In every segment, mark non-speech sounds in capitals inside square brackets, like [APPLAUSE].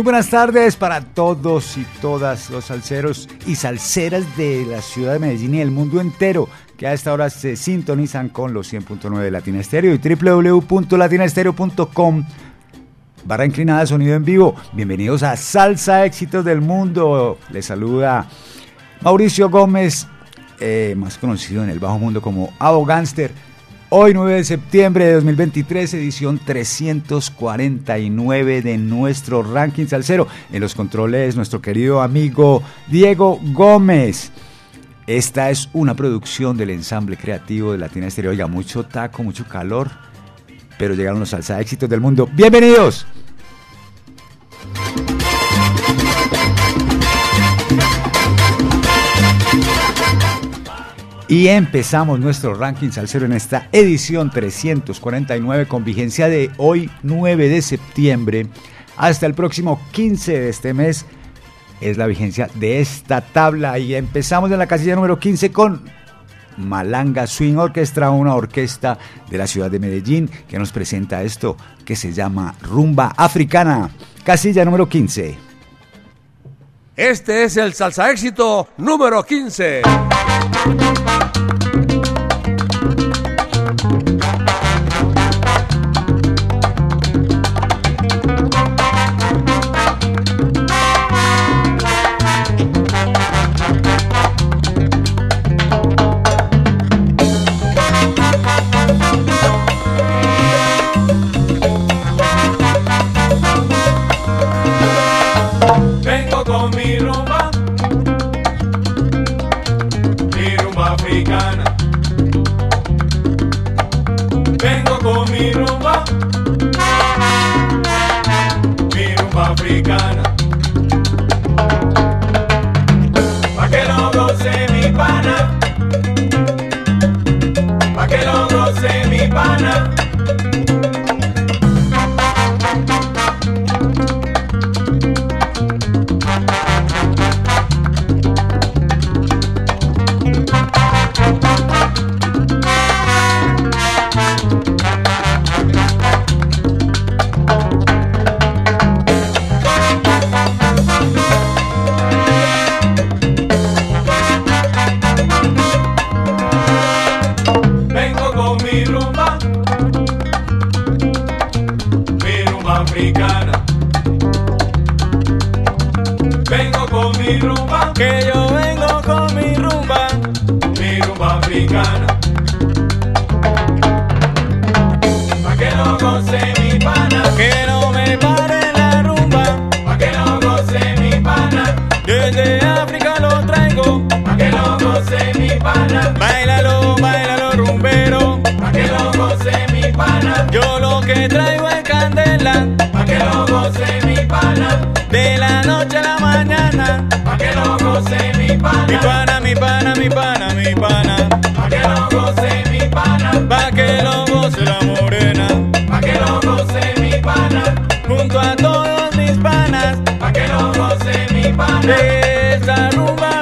Muy buenas tardes para todos y todas los salseros y salseras de la ciudad de Medellín y el mundo entero que a esta hora se sintonizan con los 100.9 de Latina Estéreo y www.latinaestereo.com barra inclinada sonido en vivo. Bienvenidos a Salsa Éxitos del Mundo. Les saluda Mauricio Gómez, eh, más conocido en el bajo mundo como Abo Hoy 9 de septiembre de 2023, edición 349 de nuestro ranking salsero. En los controles, nuestro querido amigo Diego Gómez. Esta es una producción del ensamble creativo de Latina Estéreo. Oiga, mucho taco, mucho calor, pero llegaron los salsa éxitos del mundo. ¡Bienvenidos! Y empezamos nuestro ranking salsero en esta edición 349 con vigencia de hoy 9 de septiembre hasta el próximo 15 de este mes. Es la vigencia de esta tabla y empezamos en la casilla número 15 con Malanga Swing Orchestra, una orquesta de la ciudad de Medellín que nos presenta esto que se llama Rumba Africana. Casilla número 15. Este es el salsa éxito número 15. La rumba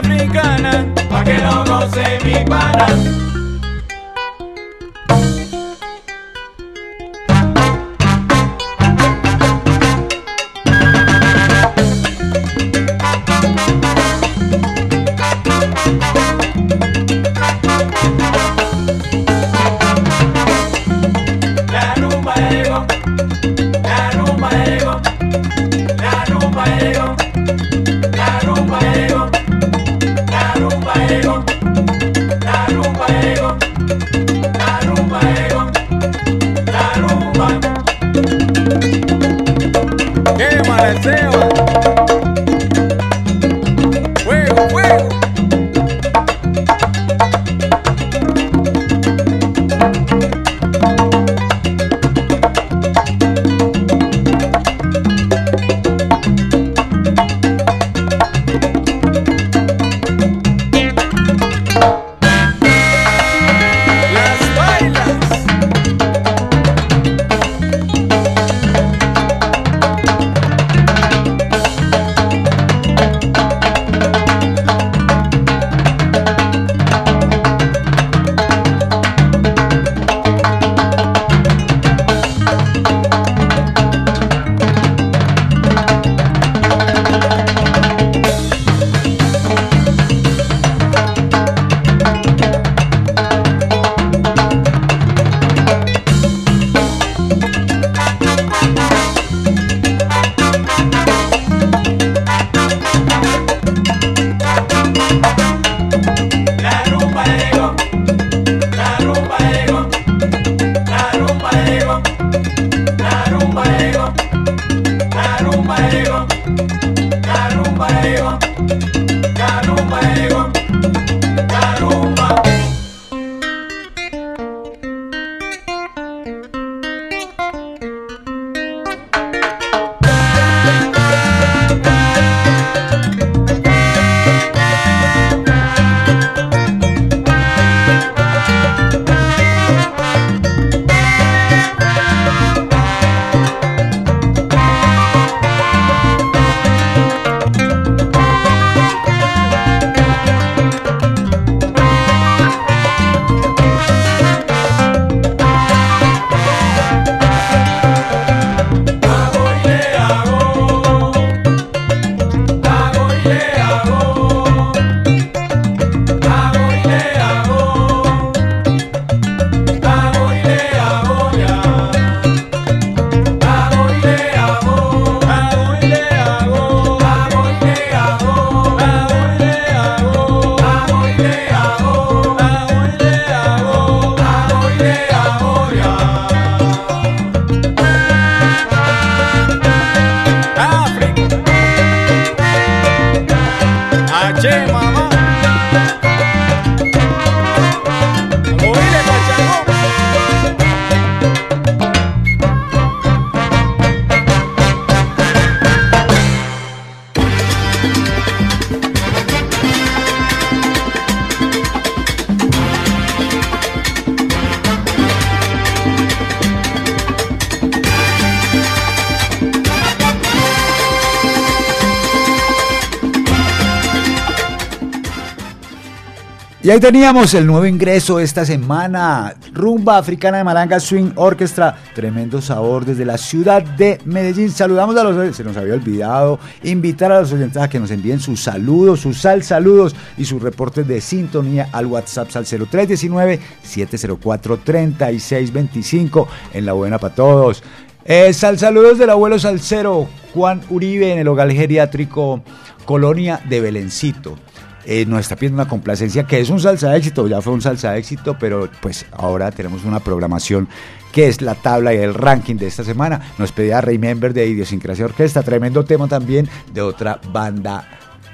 teníamos el nuevo ingreso esta semana, Rumba Africana de Malanga Swing Orchestra, tremendo sabor desde la ciudad de Medellín. Saludamos a los, se nos había olvidado, invitar a los oyentes a que nos envíen sus saludos, sus sal saludos y sus reportes de sintonía al WhatsApp al 0319-704-3625 en la buena para todos. Eh, sal saludos del abuelo Salcero, Juan Uribe en el hogar geriátrico Colonia de Belencito eh, nos está pidiendo una complacencia que es un salsa de éxito, ya fue un salsa de éxito, pero pues ahora tenemos una programación que es la tabla y el ranking de esta semana. Nos pedía Remember de Idiosincrasia Orquesta, tremendo tema también de otra banda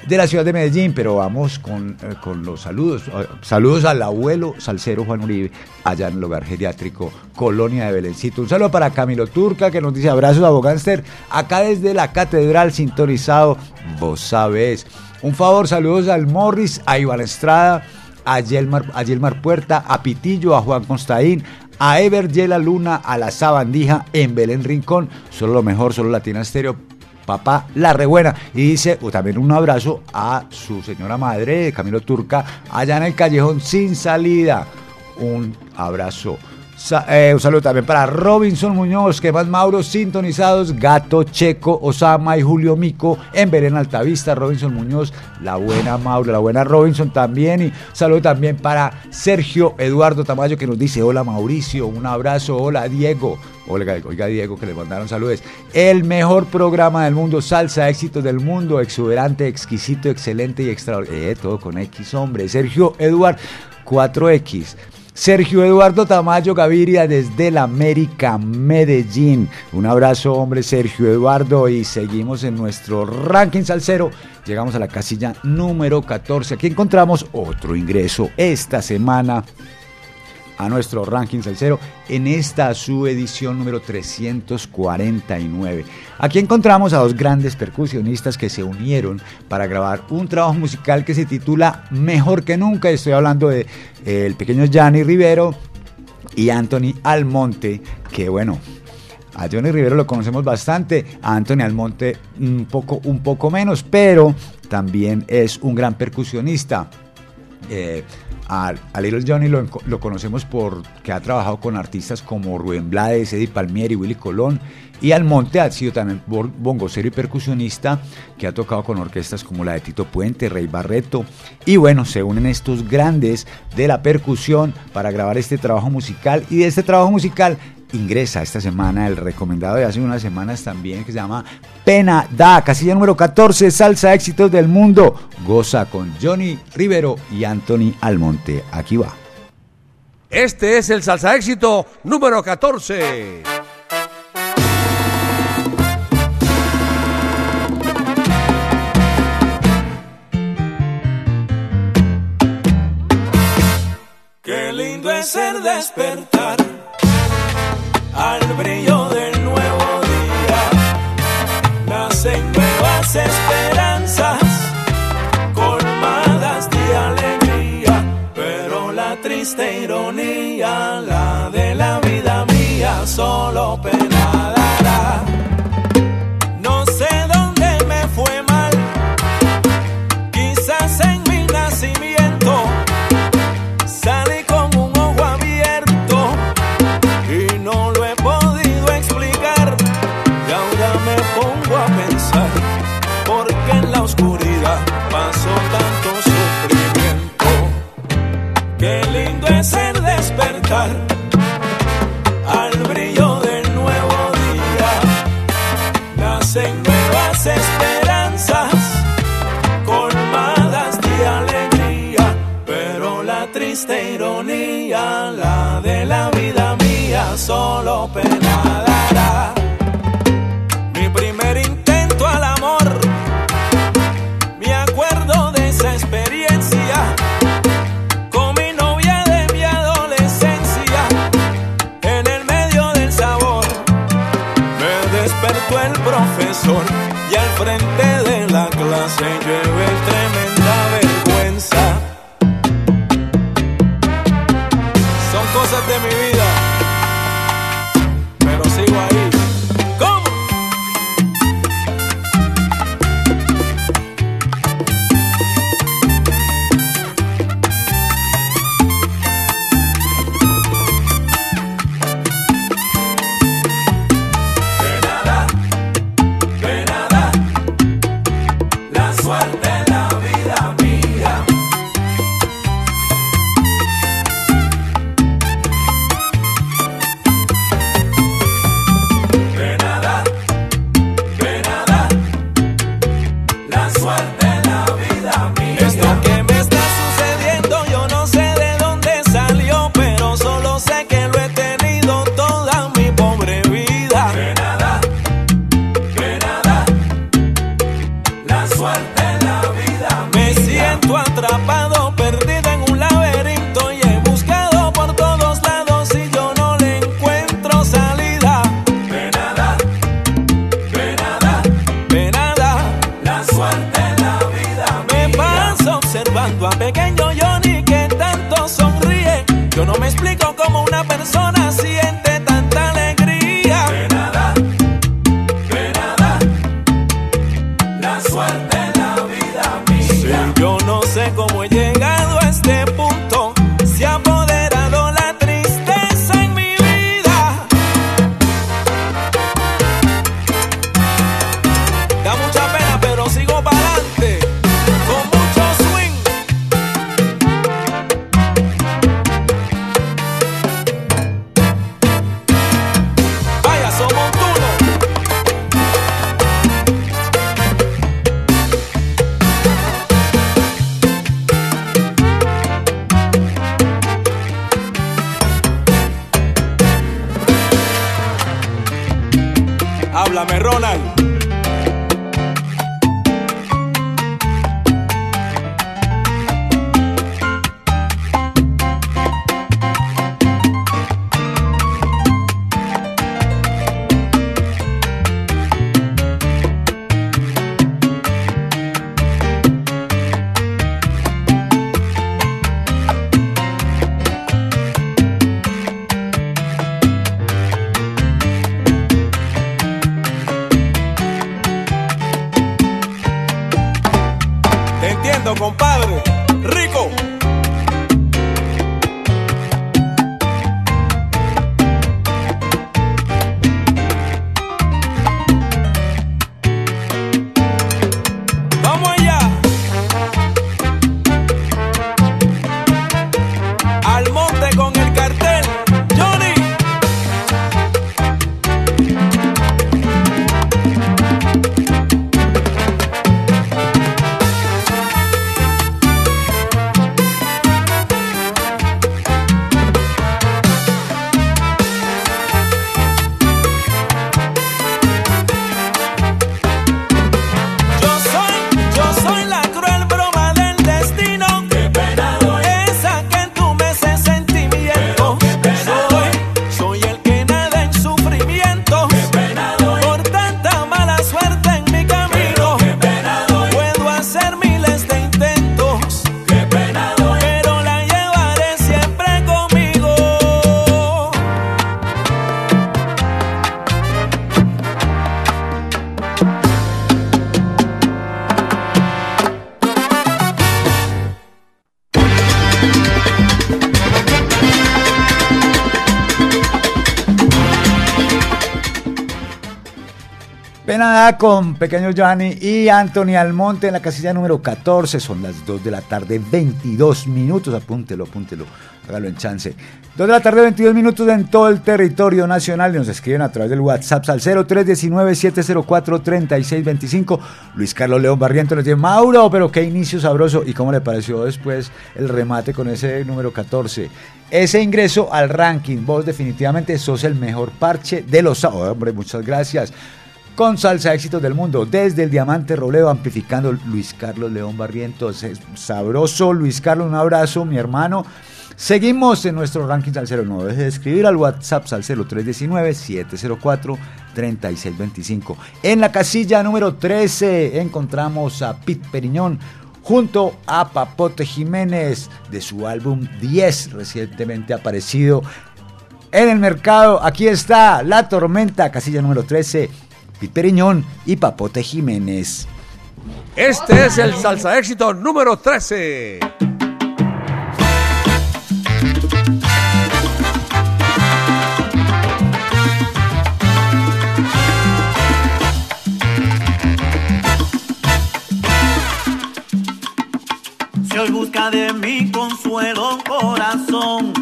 de la ciudad de Medellín, pero vamos con, eh, con, los saludos. Saludos al abuelo salsero Juan Uribe, allá en el hogar geriátrico Colonia de Belencito. Un saludo para Camilo Turca, que nos dice abrazos a Bogánster, acá desde la catedral sintonizado, vos sabés. Un favor, saludos al Morris, a Iván Estrada, a Yelmar, a Puerta, a Pitillo, a Juan Constaín, a Ever Yela Luna, a la Sabandija en Belén Rincón. Solo lo mejor, solo Latina Estéreo. Papá La Rebuena. Y dice uh, también un abrazo a su señora madre, Camilo Turca, allá en el callejón sin salida. Un abrazo eh, un saludo también para Robinson Muñoz, que más Mauro sintonizados, Gato, Checo, Osama y Julio Mico en Belén Altavista. Robinson Muñoz, la buena Mauro, la buena Robinson también. Y saludo también para Sergio Eduardo Tamayo que nos dice: Hola Mauricio, un abrazo. Hola Diego. Oiga, oiga Diego, que le mandaron saludos. El mejor programa del mundo, salsa, éxitos del mundo, exuberante, exquisito, excelente y extraordinario. Eh, todo con X, hombre. Sergio Eduardo, 4X. Sergio Eduardo Tamayo Gaviria desde la América Medellín. Un abrazo, hombre, Sergio Eduardo, y seguimos en nuestro ranking salsero. Llegamos a la casilla número 14. Aquí encontramos otro ingreso esta semana a nuestro ranking salsero en esta su edición número 349. Aquí encontramos a dos grandes percusionistas que se unieron para grabar un trabajo musical que se titula Mejor que nunca. Estoy hablando de eh, el pequeño Gianni Rivero y Anthony Almonte, que bueno, a Johnny Rivero lo conocemos bastante, a Anthony Almonte un poco, un poco menos, pero también es un gran percusionista. Eh, a, Little Johnny lo, conocemos porque ha trabajado con artistas como Rubén Blades, Eddie Palmieri, Willy Colón. Y Almonte ha sido también bongocero y percusionista que ha tocado con orquestas como la de Tito Puente, Rey Barreto. Y bueno, se unen estos grandes de la percusión para grabar este trabajo musical. Y de este trabajo musical ingresa esta semana el recomendado de hace unas semanas también que se llama Pena Da, casilla número 14, Salsa Éxitos del Mundo. Goza con Johnny Rivero y Anthony Almonte. Aquí va. Este es el Salsa Éxito número 14. Qué lindo es el despertar al brillo del nuevo día. Nacen nuevas esperanzas, colmadas de alegría, pero la triste ironía, la Con Pequeño Gianni y Anthony Almonte en la casilla número 14. Son las 2 de la tarde, 22 minutos. Apúntelo, apúntelo. Hágalo en chance. 2 de la tarde, 22 minutos en todo el territorio nacional. Nos escriben a través del WhatsApp al 0319-704-3625. Luis Carlos León Barriento nos dice: Mauro, pero qué inicio sabroso. ¿Y cómo le pareció después el remate con ese número 14? Ese ingreso al ranking. Vos definitivamente sos el mejor parche de los sábados. hombre, muchas gracias con salsa éxitos del mundo desde el diamante roleo amplificando Luis Carlos León Barrientos. Sabroso Luis Carlos un abrazo mi hermano. Seguimos en nuestro ranking salsero no deje de escribir al whatsapp salsero 319 704 3625 en la casilla número 13 encontramos a Pete Periñón junto a Papote Jiménez de su álbum 10 recientemente aparecido en el mercado. Aquí está La Tormenta, casilla número 13, Piperiñón y Papote Jiménez. Este es el salsa éxito número 13. Si hoy busca de mi consuelo corazón,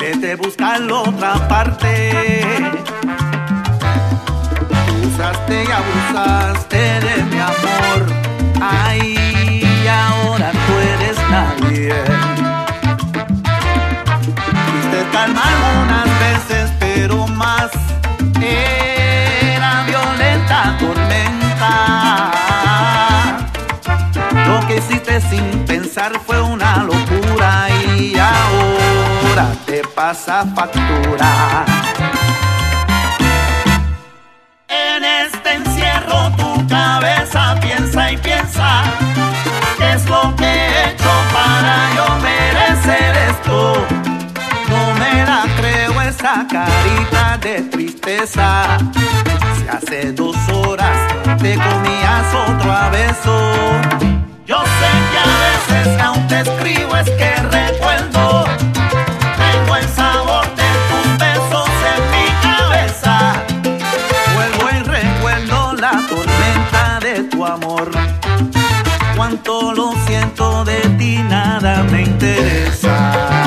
vete a buscarlo otra parte. Usaste y abusaste de mi amor, ay, ahora tú eres nadie. Fuiste calma algunas veces, pero más era violenta tormenta. Lo que hiciste sin pensar fue una locura y ahora te pasa factura. cabeza piensa y piensa, ¿qué es lo que he hecho para yo merecer esto? No me la creo esa carita de tristeza, si hace dos horas te comías otro abeso. Yo sé que a veces aún te escribo es que recuerdo Lo siento de ti, nada me interesa.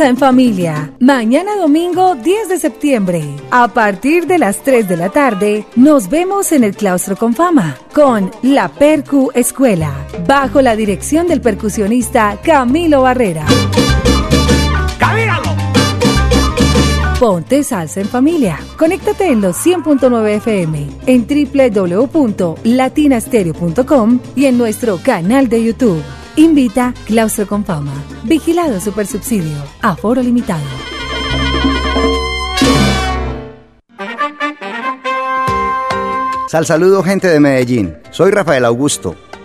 En familia. Mañana domingo 10 de septiembre. A partir de las 3 de la tarde, nos vemos en el Claustro con Fama con la Percu Escuela, bajo la dirección del percusionista Camilo Barrera. Ponte salsa en familia. Conéctate en los 100.9 FM, en www.latinastereo.com y en nuestro canal de YouTube. Invita Claustro con Fama. Vigilado Super Subsidio. Aforo limitado. Sal saludo gente de Medellín. Soy Rafael Augusto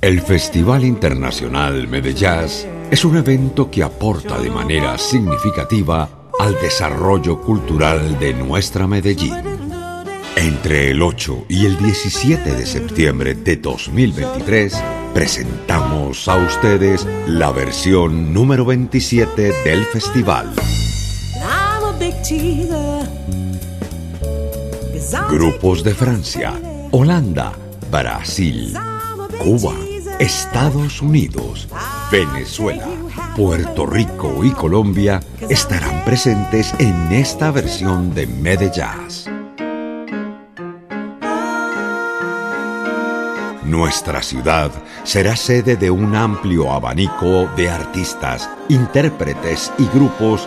El Festival Internacional Medellín es un evento que aporta de manera significativa al desarrollo cultural de nuestra Medellín. Entre el 8 y el 17 de septiembre de 2023 presentamos a ustedes la versión número 27 del festival. Grupos de Francia Holanda, Brasil, Cuba, Estados Unidos, Venezuela, Puerto Rico y Colombia estarán presentes en esta versión de Medellín. Nuestra ciudad será sede de un amplio abanico de artistas, intérpretes y grupos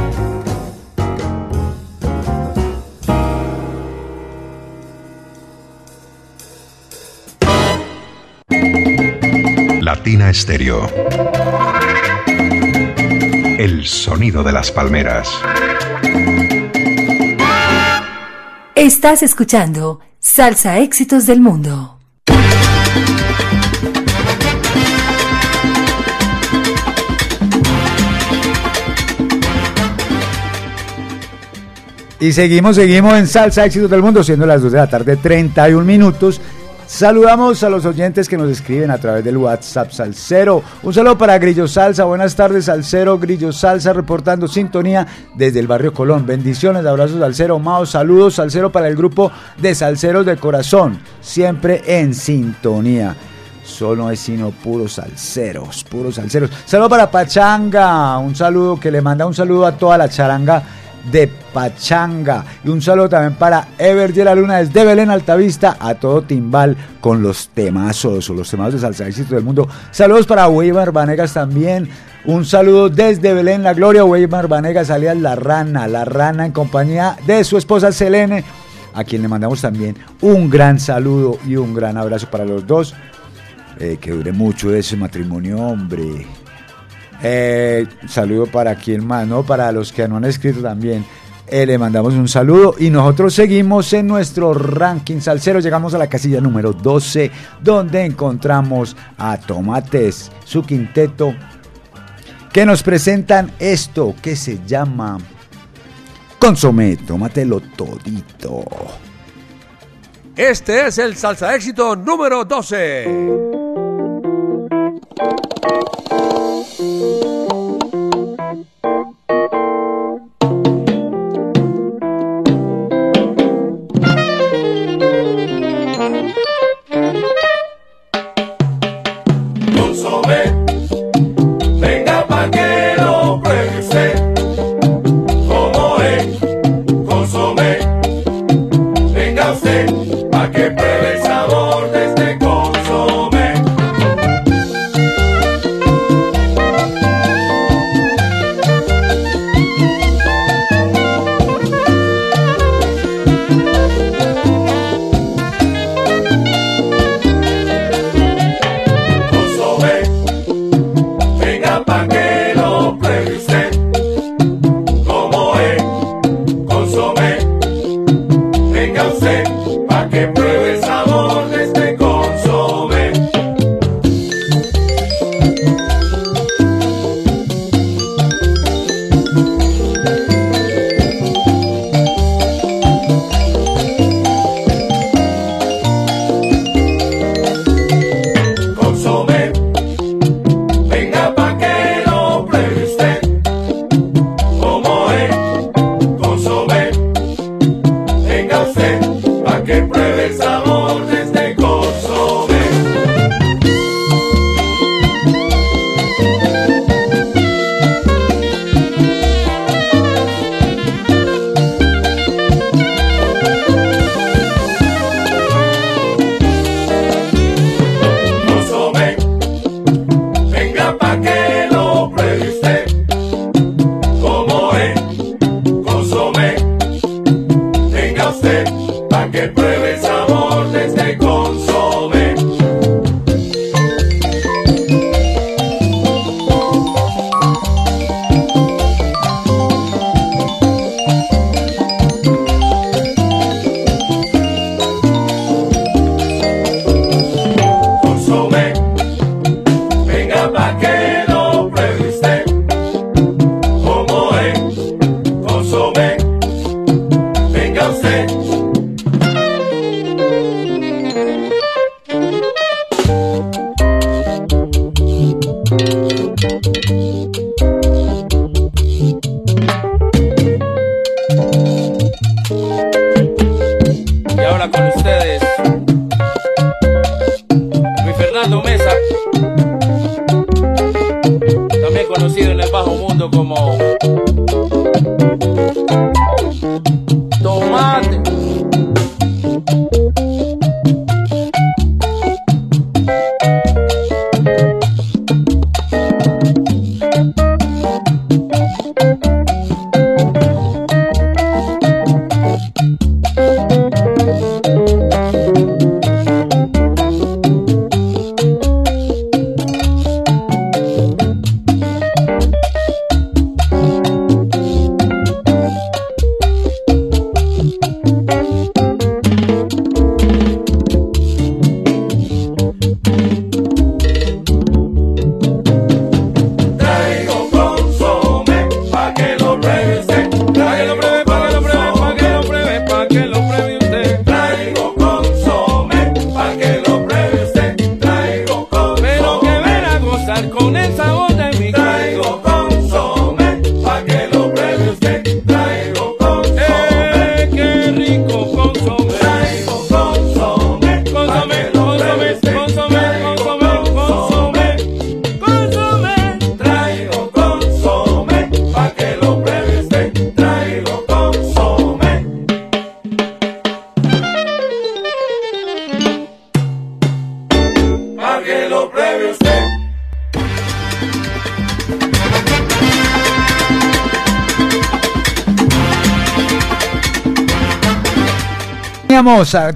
Latina Estéreo. El sonido de las palmeras. Estás escuchando Salsa Éxitos del Mundo. Y seguimos, seguimos en Salsa Éxitos del Mundo, siendo las 2 de la tarde, 31 minutos. Saludamos a los oyentes que nos escriben a través del WhatsApp Salcero. Un saludo para Grillo Salsa. Buenas tardes, Salcero. Grillo Salsa reportando sintonía desde el barrio Colón. Bendiciones, abrazos, Salcero. Mao, saludos, Salcero para el grupo de Salceros de Corazón. Siempre en sintonía. Solo es sino puros salseros, puros salseros. Saludo para Pachanga. Un saludo que le manda un saludo a toda la charanga de Pachanga. Y un saludo también para Ever la Luna desde Belén Altavista a todo timbal con los temazos o los temazos de salsa éxito del mundo. Saludos para Weimar Vanegas también. Un saludo desde Belén La Gloria. Weimar Vanegas alias La Rana. La Rana en compañía de su esposa Selene. A quien le mandamos también un gran saludo y un gran abrazo para los dos. Eh, que dure mucho ese matrimonio, hombre. Eh, saludo para quien más, ¿no? Para los que no han escrito también. Eh, le mandamos un saludo y nosotros seguimos en nuestro ranking salsero. Llegamos a la casilla número 12, donde encontramos a Tomates, su quinteto, que nos presentan esto que se llama Consomé, tómatelo todito. Este es el salsa éxito número 12.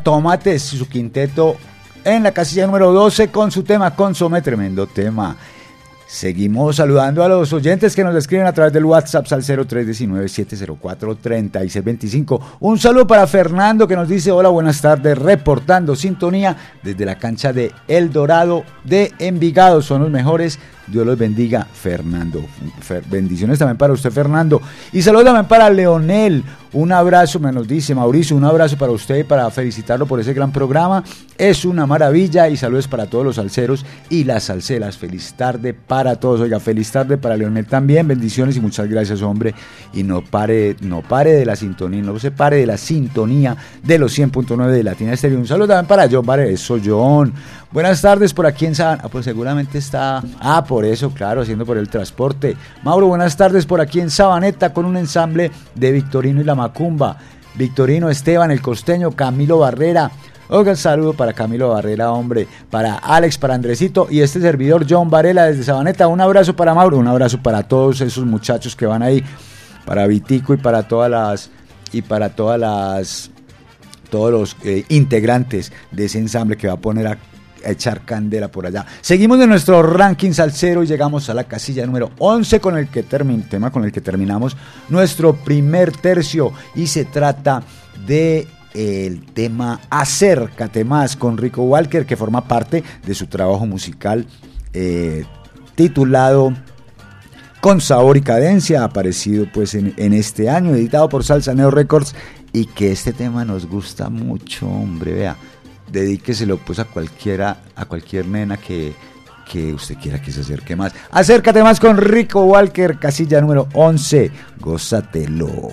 Tomates su quinteto en la casilla número 12 con su tema Consome, tremendo tema. Seguimos saludando a los oyentes que nos escriben a través del WhatsApp al 0319-704-3625. Un saludo para Fernando que nos dice hola, buenas tardes, reportando sintonía desde la cancha de El Dorado de Envigado. Son los mejores. Dios los bendiga, Fernando. Fer- bendiciones también para usted, Fernando. Y saludos también para Leonel. Un abrazo, me nos dice Mauricio, un abrazo para usted para felicitarlo por ese gran programa. Es una maravilla y saludos para todos los salseros y las salseras. Feliz tarde para todos. Oiga, feliz tarde para Leonel también. Bendiciones y muchas gracias, hombre. Y no pare, no pare de la sintonía, no se pare de la sintonía de los 100.9 de Latina Estéreo. Un saludo también para John Vare, eso John. Buenas tardes por aquí en Sabana. Ah, pues seguramente está. Ah, por eso, claro, haciendo por el transporte. Mauro, buenas tardes por aquí en Sabaneta con un ensamble de Victorino y la Macumba. Victorino, Esteban, el costeño, Camilo Barrera. Oiga, saludo para Camilo Barrera, hombre, para Alex, para Andresito y este servidor John Varela desde Sabaneta. Un abrazo para Mauro, un abrazo para todos esos muchachos que van ahí, para Vitico y para todas las y para todas las todos los eh, integrantes de ese ensamble que va a poner a, echar candela por allá. Seguimos de nuestro ranking salsero y llegamos a la casilla número 11 con el que termin, tema con el que terminamos nuestro primer tercio y se trata de el tema Acércate más con Rico Walker que forma parte de su trabajo musical eh, titulado con sabor y cadencia, aparecido pues en, en este año, editado por Salsa Neo Records, y que este tema nos gusta mucho, hombre, vea, dedíqueselo pues a cualquiera, a cualquier nena que, que usted quiera que se acerque más. Acércate más con Rico Walker, casilla número 11, gózatelo.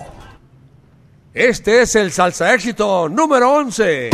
Este es el salsa éxito número 11.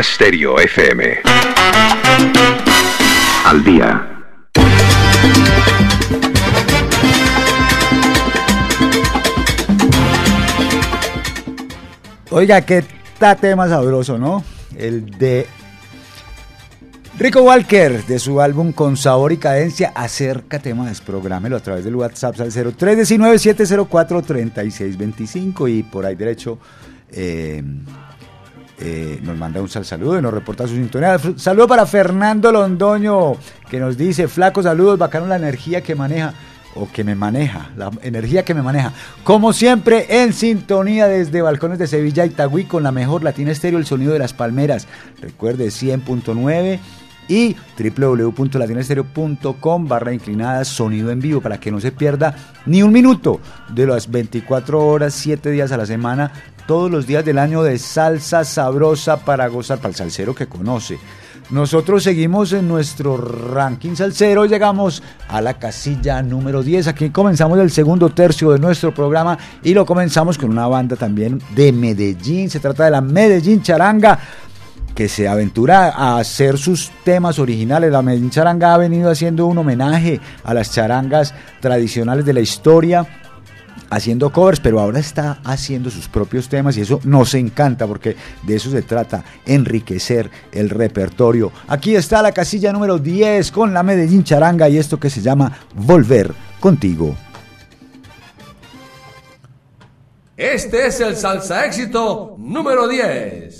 Latina Stereo FM. Al día. Oiga, qué tema sabroso, ¿no? El de Rico Walker, de su álbum Con Sabor y Cadencia, acércate más, prográmelo a través del WhatsApp al 0319-704-3625 y por ahí derecho eh, eh, nos manda un sal saludo y nos reporta su sintonía. Saludo para Fernando Londoño, que nos dice, flaco saludos, bacano la energía que maneja, o que me maneja, la energía que me maneja. Como siempre, en sintonía desde Balcones de Sevilla, Itagüí, con la mejor Latina Estéreo, el sonido de las palmeras. Recuerde, 100.9 y www.latinastereo.com barra inclinada sonido en vivo para que no se pierda ni un minuto de las 24 horas, 7 días a la semana, todos los días del año de salsa sabrosa para gozar, para el salsero que conoce. Nosotros seguimos en nuestro ranking salsero, llegamos a la casilla número 10. Aquí comenzamos el segundo tercio de nuestro programa y lo comenzamos con una banda también de Medellín. Se trata de la Medellín Charanga que se aventura a hacer sus temas originales. La Medellín Charanga ha venido haciendo un homenaje a las charangas tradicionales de la historia haciendo covers, pero ahora está haciendo sus propios temas y eso nos encanta porque de eso se trata, enriquecer el repertorio. Aquí está la casilla número 10 con la Medellín Charanga y esto que se llama Volver contigo. Este es el salsa éxito número 10.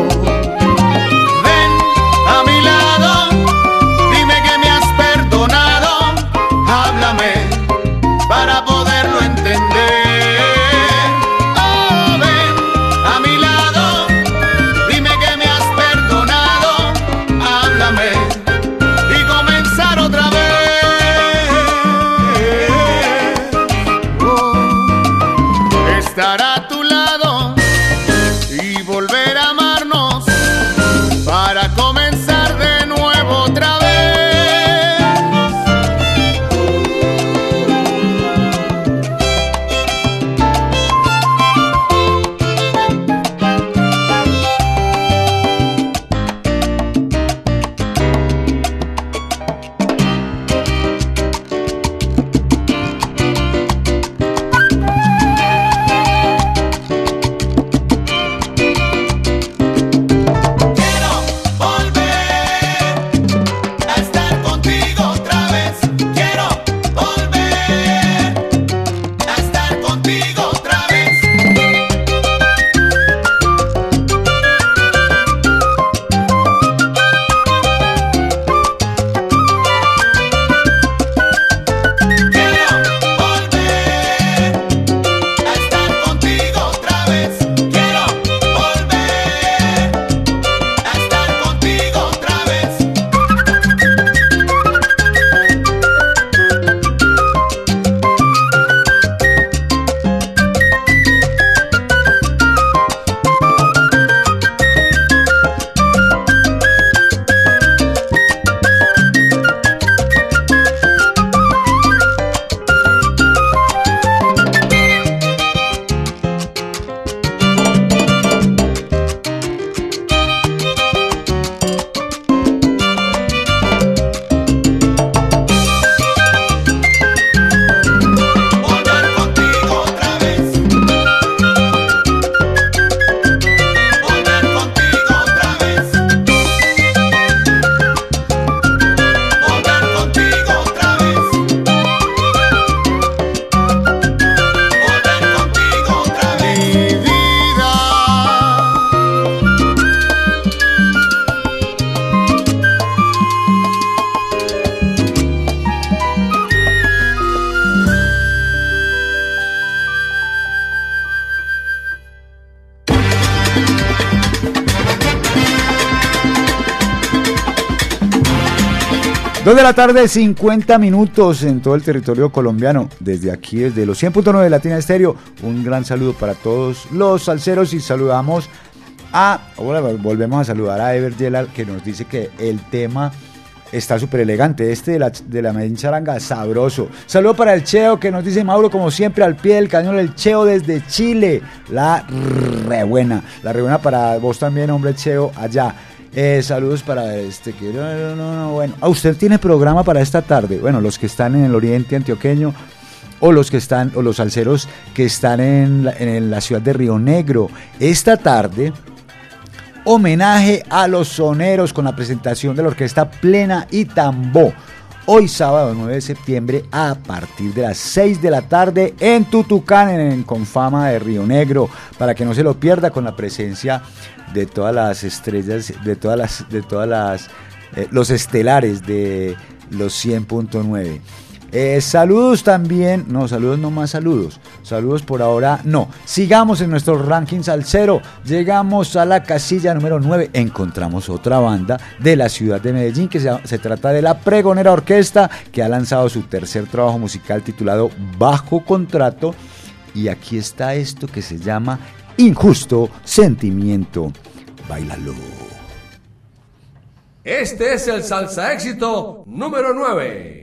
De la tarde, 50 minutos en todo el territorio colombiano. Desde aquí, desde los 100.9 de Latina Estéreo, un gran saludo para todos los salseros y saludamos ahora volvemos a saludar a Ever Yelal que nos dice que el tema está súper elegante. Este de la, de la Medellín Charanga, sabroso. Saludo para el Cheo que nos dice Mauro, como siempre, al pie del cañón, el Cheo desde Chile. La re buena. La re buena para vos también, hombre Cheo, allá. Eh, saludos para este que no, no, no, no, bueno. Ah, usted tiene programa para esta tarde. Bueno, los que están en el oriente antioqueño o los que están o los alceros que están en la, en la ciudad de Río Negro. Esta tarde homenaje a los soneros con la presentación de la orquesta Plena y Tambó. Hoy sábado 9 de septiembre a partir de las 6 de la tarde en Tutucán, en Confama de Río Negro, para que no se lo pierda con la presencia de todas las estrellas, de todas las, de todas las, eh, los estelares de los 100.9. Eh, saludos también, no, saludos no más saludos. Saludos por ahora, no. Sigamos en nuestros rankings al cero. Llegamos a la casilla número 9. Encontramos otra banda de la ciudad de Medellín que se, se trata de la Pregonera Orquesta que ha lanzado su tercer trabajo musical titulado Bajo Contrato. Y aquí está esto que se llama Injusto Sentimiento. Bailalo. Este es el salsa éxito número 9.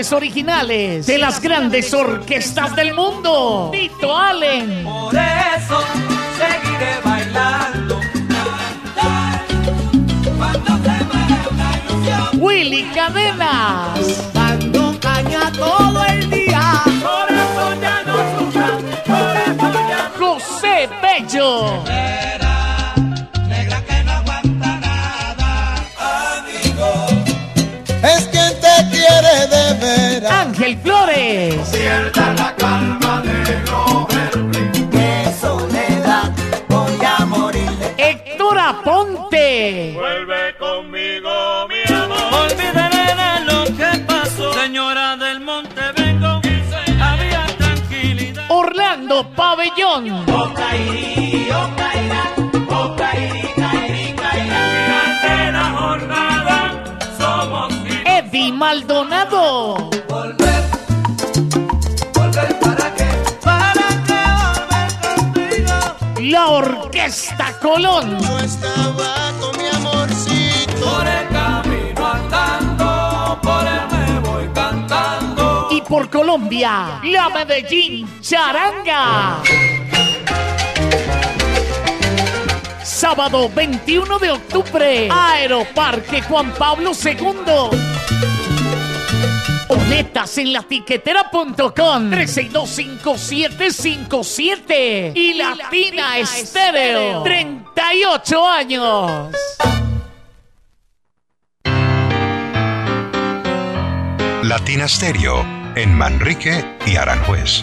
Voces originales de las grandes orquestas del mundo. Tito Allen. Por eso seguiré bailando. Willy Cadenas. Dando caña todo el día. Flores. Pierda la calma, negro. Qué soledad. Voy a morir. Héctor Aponte. Vuelve conmigo, mi amor. Olvidaré de lo que pasó. Señora del Monte vengo. Había tranquilidad. Orlando Pabellón. Oh, caí, oh, cairá. Oh, caí, caí, cairá. Durante la jornada somos Eddie Maldonado. Orquesta Colón. Yo estaba con mi amorcito. Por el camino andando, por él me voy cantando. Y por Colombia, la Medellín Charanga. Sábado 21 de octubre, Aeroparque Juan Pablo II. Boletas en la tiquetera.com 3625757 y Latina Estéreo 38 años. Latina Stereo en Manrique y Aranjuez.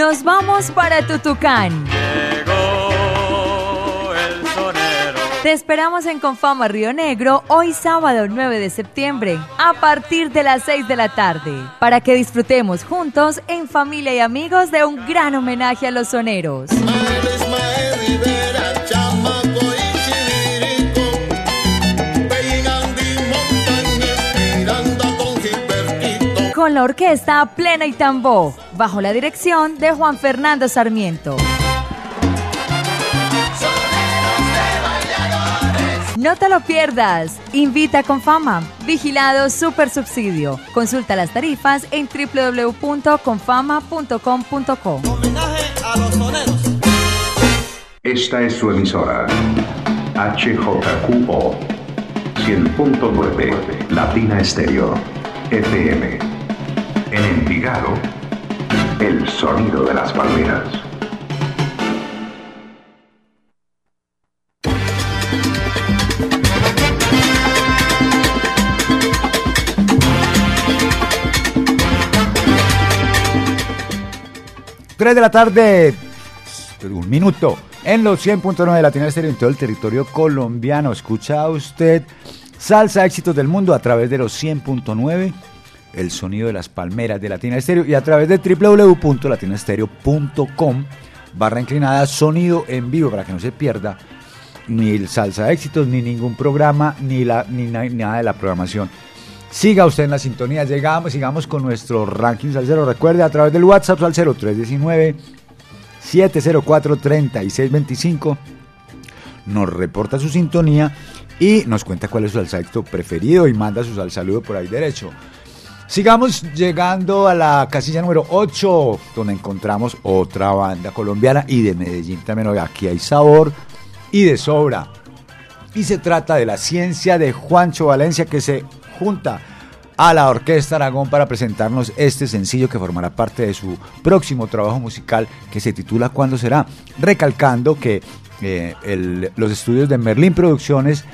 Nos vamos para Tutucán. Te esperamos en Confama Río Negro hoy sábado 9 de septiembre a partir de las 6 de la tarde para que disfrutemos juntos en familia y amigos de un gran homenaje a los soneros. Con la orquesta Plena y Tambó, bajo la dirección de Juan Fernando Sarmiento. No te lo pierdas. Invita con fama. Vigilado Super Subsidio. Consulta las tarifas en www.confama.com.co. Esta es su emisora. HJQO 100.9 Latina Estéreo FM. En Envigado, el sonido de las palmeras. Tres de la tarde, un minuto, en los 100.9 de Latina Estéreo en todo el territorio colombiano. Escucha usted Salsa Éxitos del Mundo a través de los 100.9, el sonido de las palmeras de Latina Estéreo y a través de www.latinaestereo.com barra inclinada sonido en vivo para que no se pierda ni el Salsa Éxitos, ni ningún programa, ni, la, ni na- nada de la programación. Siga usted en la sintonía, llegamos, sigamos con nuestro ranking salsero. Recuerde a través del WhatsApp salsero 319 704 3625 nos reporta su sintonía y nos cuenta cuál es su salsa preferido y manda su sal saludo por ahí derecho. Sigamos llegando a la casilla número 8, donde encontramos otra banda colombiana y de Medellín también. Aquí hay sabor y de sobra. y se trata de la ciencia de Juancho Valencia que se junta a la Orquesta Aragón para presentarnos este sencillo que formará parte de su próximo trabajo musical que se titula ¿Cuándo será? Recalcando que eh, los estudios de Merlin Producciones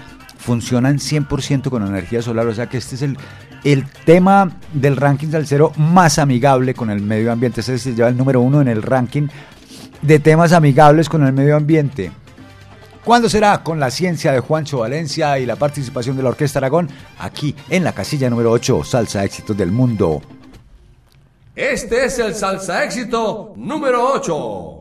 funcionan 100% con energía solar, o sea que este es el, el tema del ranking salsero más amigable con el medio ambiente, este se lleva el número uno en el ranking de temas amigables con el medio ambiente. ¿Cuándo será? Con la ciencia de Juancho Valencia y la participación de la Orquesta Aragón aquí en la casilla número 8, Salsa Éxitos del Mundo. Este es el salsa éxito número 8.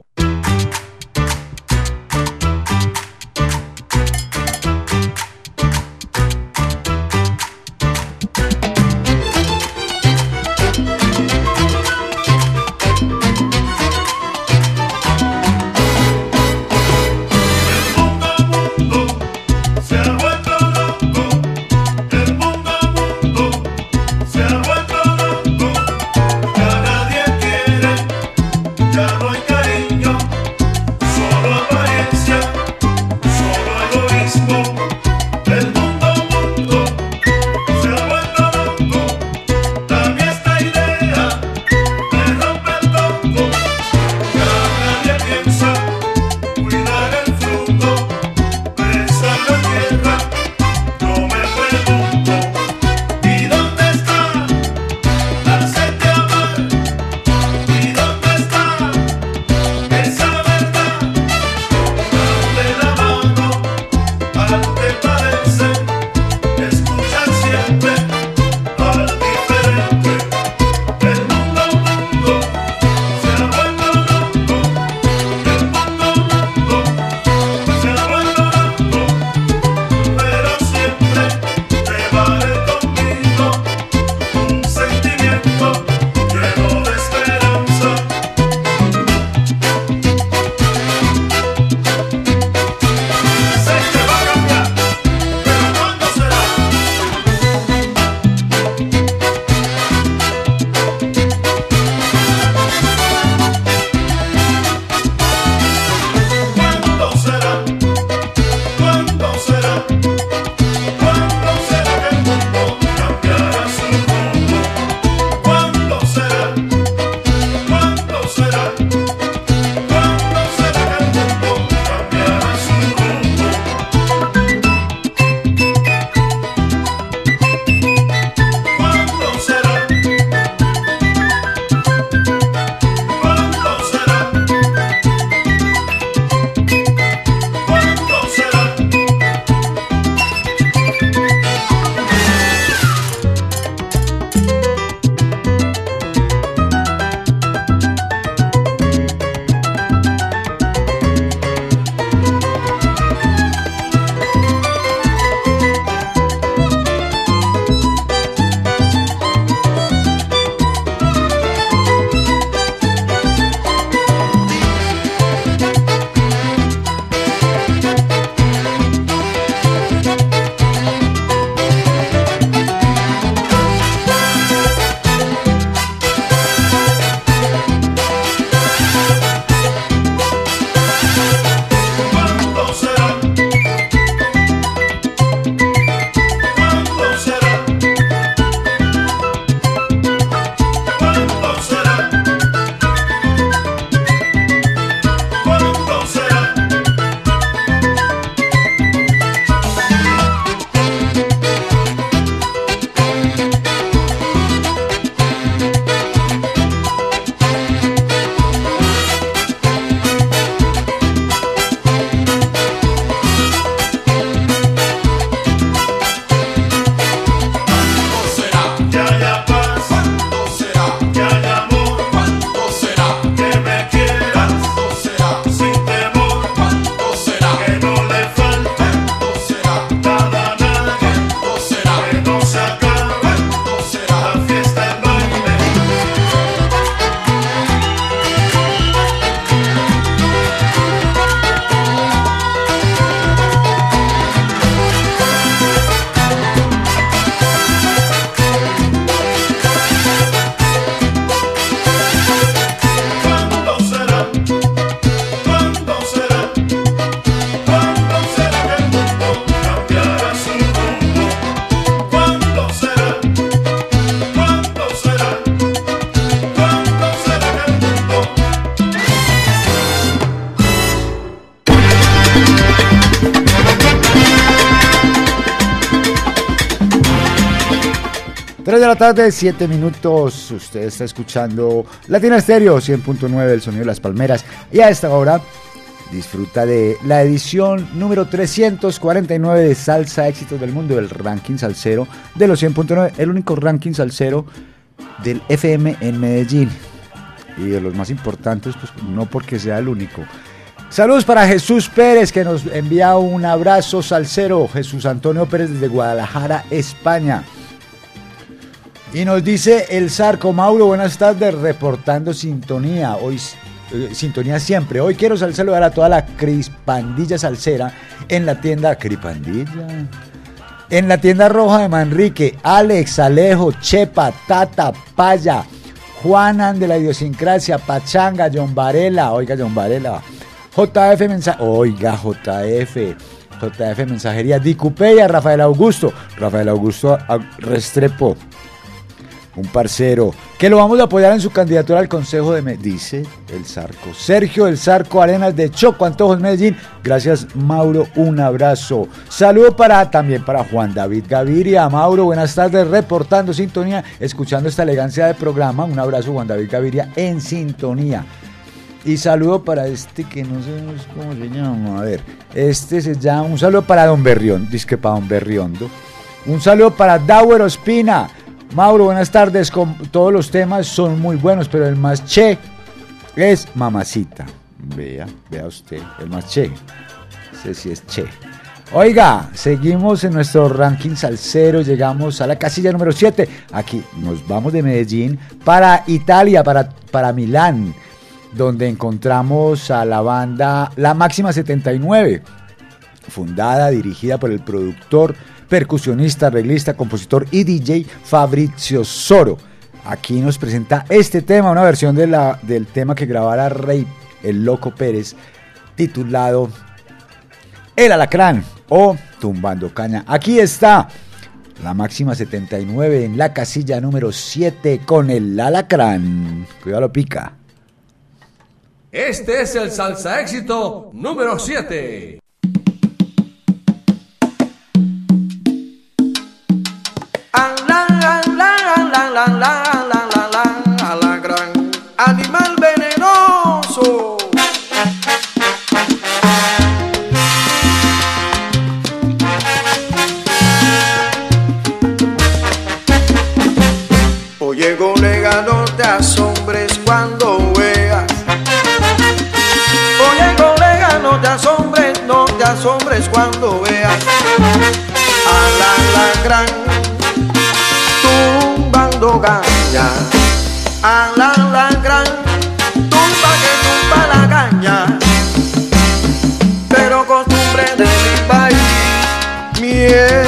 Tarde, 7 minutos. Usted está escuchando Latina Estéreo 100.9, el sonido de las palmeras. Y a esta hora disfruta de la edición número 349 de Salsa Éxitos del Mundo, del ranking salsero de los 100.9, el único ranking salsero del FM en Medellín. Y de los más importantes, pues no porque sea el único. Saludos para Jesús Pérez que nos envía un abrazo salsero. Jesús Antonio Pérez desde Guadalajara, España. Y nos dice el Zarco Mauro, buenas tardes, reportando sintonía. Hoy eh, sintonía siempre. Hoy quiero sal- saludar a toda la crispandilla salsera en la tienda Cripandilla. En la tienda roja de Manrique, Alex, Alejo, Chepa, Tata, Paya, Juanan de la idiosincrasia, Pachanga, John Varela, oiga John Varela, JF Mensaje, oiga JF, JF Mensajería, Dicupeya, Rafael Augusto, Rafael Augusto ah, Restrepo, un parcero, que lo vamos a apoyar en su candidatura al Consejo de Medellín, dice el Zarco. Sergio el Zarco Arenas de Choco, Antojos Medellín. Gracias, Mauro, un abrazo. Saludo para también para Juan David Gaviria. Mauro, buenas tardes, reportando sintonía, escuchando esta elegancia de programa. Un abrazo, Juan David Gaviria, en sintonía. Y saludo para este que no sé cómo se llama. A ver, este se llama. Un saludo para Don Berrión, dice para Don Berriondo. Un saludo para Dauer Ospina. Mauro, buenas tardes. Con todos los temas son muy buenos, pero el más che es mamacita. Vea, vea usted, el más che. Sé si es che. Oiga, seguimos en nuestro ranking salsero, llegamos a la casilla número 7. Aquí nos vamos de Medellín para Italia, para, para Milán, donde encontramos a la banda La Máxima 79, fundada, dirigida por el productor, percusionista, arreglista, compositor y DJ Fabrizio Soro. Aquí nos presenta este tema, una versión de la, del tema que grabara Rey el Loco Pérez, titulado El Alacrán o Tumbando Caña. Aquí está la máxima 79 en la casilla número 7 con el Alacrán. Cuidado, pica. Este es el salsa éxito número 7. Asombres cuando veas. A la, la gran caña. A la, la gran tumba que tumba la caña. Pero costumbre de mi país, mi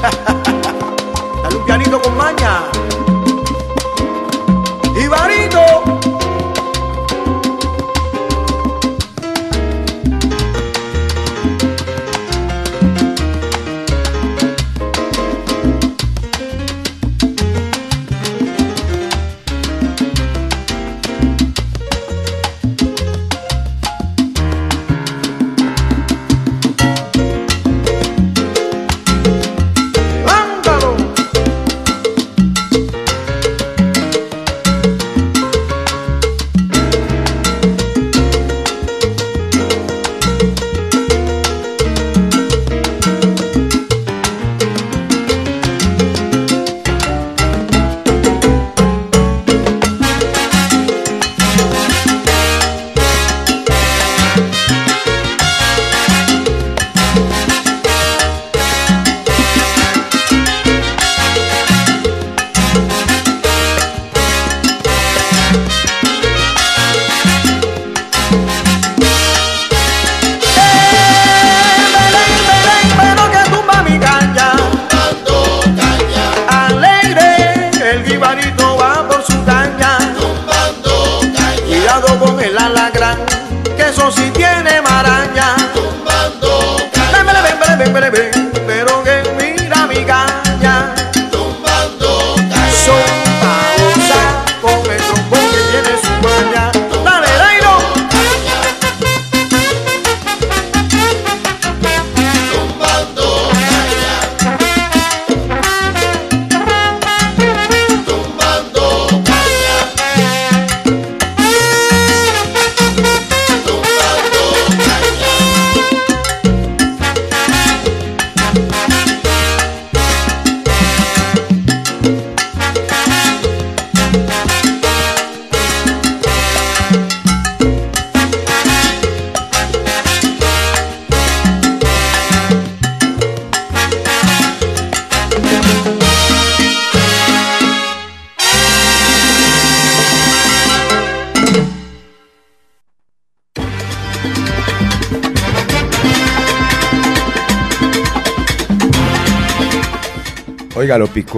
Dale un pianito con maña.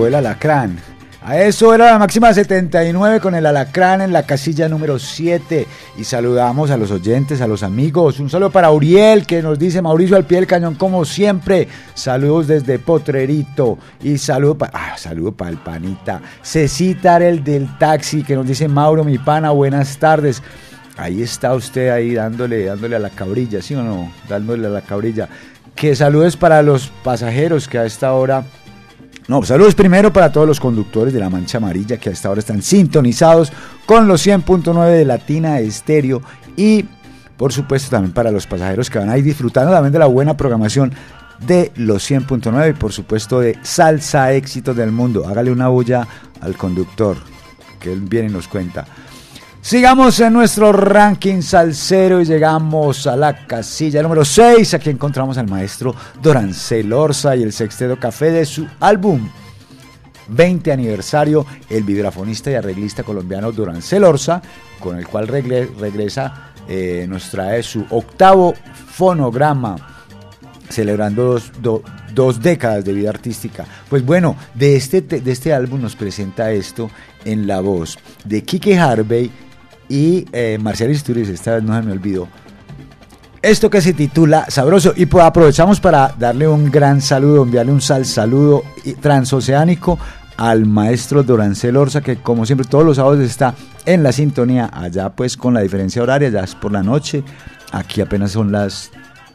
El alacrán. A eso era la máxima 79 con el alacrán en la casilla número 7. Y saludamos a los oyentes, a los amigos. Un saludo para Uriel que nos dice Mauricio al pie del cañón como siempre. Saludos desde Potrerito. Y saludo para ah, saludo para el panita. Cecitar el del taxi que nos dice Mauro, mi pana, buenas tardes. Ahí está usted ahí dándole, dándole a la cabrilla, ¿sí o no? Dándole a la cabrilla. Que saludos para los pasajeros que a esta hora no, saludos primero para todos los conductores de la Mancha Amarilla que hasta ahora están sintonizados con los 100.9 de Latina Estéreo y por supuesto también para los pasajeros que van ahí disfrutando también de la buena programación de los 100.9 y por supuesto de Salsa Éxitos del Mundo. Hágale una bulla al conductor que él viene y nos cuenta. Sigamos en nuestro ranking salsero y llegamos a la casilla número 6. Aquí encontramos al maestro Dorancel Orza y el Sexteto Café de su álbum 20 aniversario, el vibrafonista y arreglista colombiano Dorancel Orza, con el cual regresa, eh, nos trae su octavo fonograma celebrando dos, do- dos décadas de vida artística. Pues bueno, de este, te- de este álbum nos presenta esto en la voz de Kike Harvey y eh, Marcial Isturiz, esta vez no se me olvidó. Esto que se titula Sabroso. Y pues aprovechamos para darle un gran saludo, enviarle un sal saludo transoceánico al maestro Dorancel Orza, que como siempre todos los sábados está en la sintonía, allá pues con la diferencia horaria, ya es por la noche, aquí apenas son las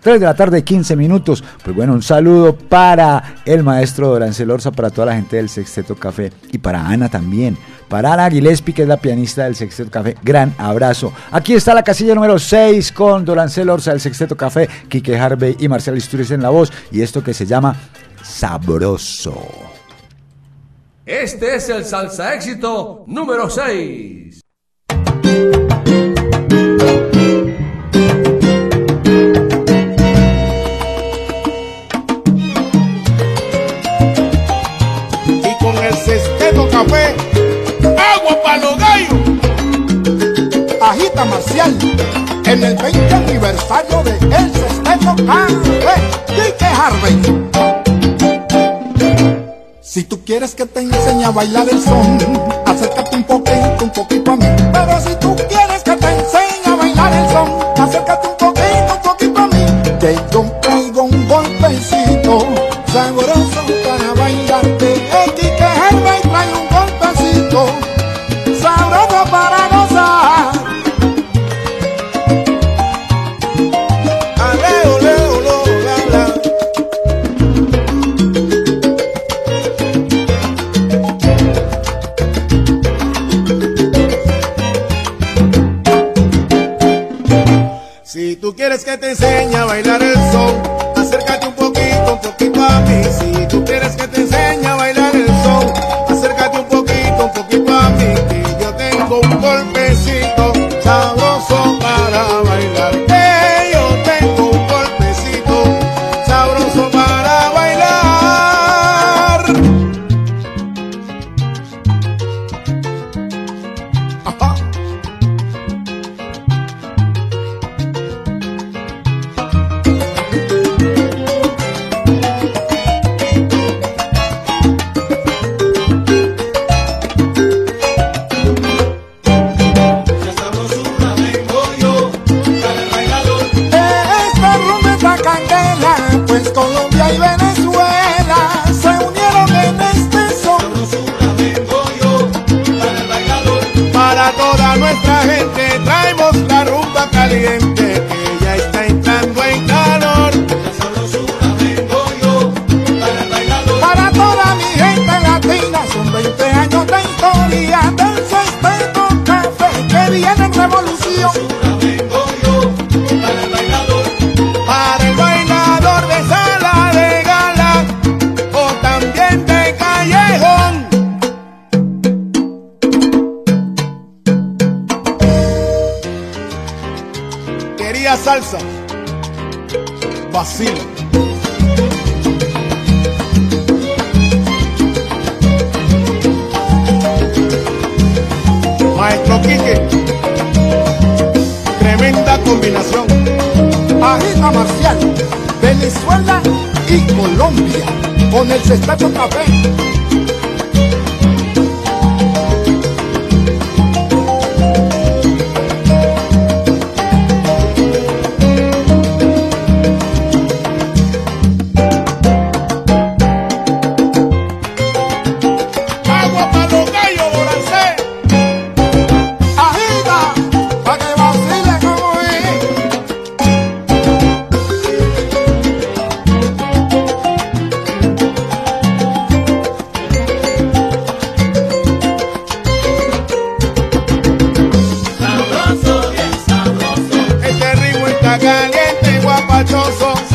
3 de la tarde, 15 minutos. Pues bueno, un saludo para el maestro Dorancel Orza, para toda la gente del Sexteto Café y para Ana también. Para Ana Gillespie, que es la pianista del Sexteto Café, gran abrazo. Aquí está la casilla número 6 con Dorancel Orza del Sexteto Café, Quique Harvey y Marcial Isturiz en la voz. Y esto que se llama Sabroso. Este es el salsa éxito número 6. En el 20 aniversario de El Café, Kike Harvey. Si tú quieres que te enseñe a bailar el son, acércate un poquito, un poquito a mí. Pero si tú quieres que te enseñe a bailar el son, acércate un poquito, un poquito a mí. Que yo traigo un golpecito sabroso quieres que te enseñe a bailar el son, acércate un poquito, un poquito a mí. Si caliente, guapachoso.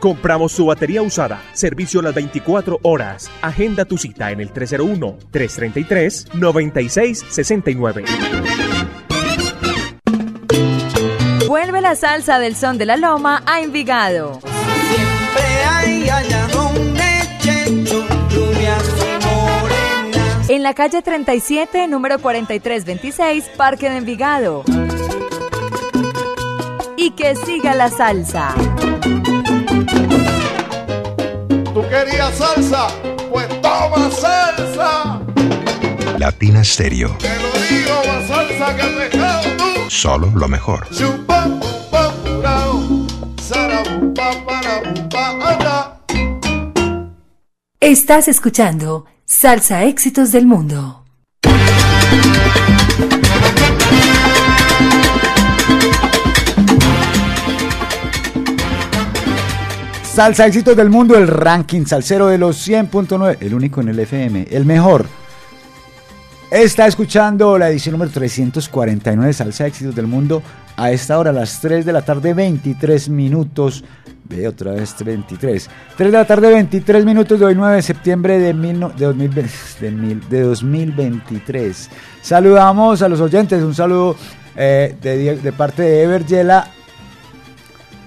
Compramos tu batería usada. Servicio a las 24 horas. Agenda tu cita en el 301-333-9669. Vuelve la salsa del son de la loma a Envigado. Siempre hay allá donde Checho, morenas. En la calle 37, número 4326, Parque de Envigado. Y que siga la salsa. Querías salsa? Pues toma salsa. Latina Stereo. Te lo digo, más salsa que el pescado tú. Solo lo mejor. Estás escuchando Salsa Éxitos del Mundo. Salsa éxitos del mundo, el ranking salsero de los 100.9, el único en el FM, el mejor. Está escuchando la edición número 349 de Salsa éxitos del mundo a esta hora, a las 3 de la tarde, 23 minutos. Ve otra vez 23. 3 de la tarde, 23 minutos de hoy, 9 de septiembre de, mil no- de, 2020 [LAUGHS] de, mil- de 2023. Saludamos a los oyentes, un saludo eh, de, de parte de Ever Yela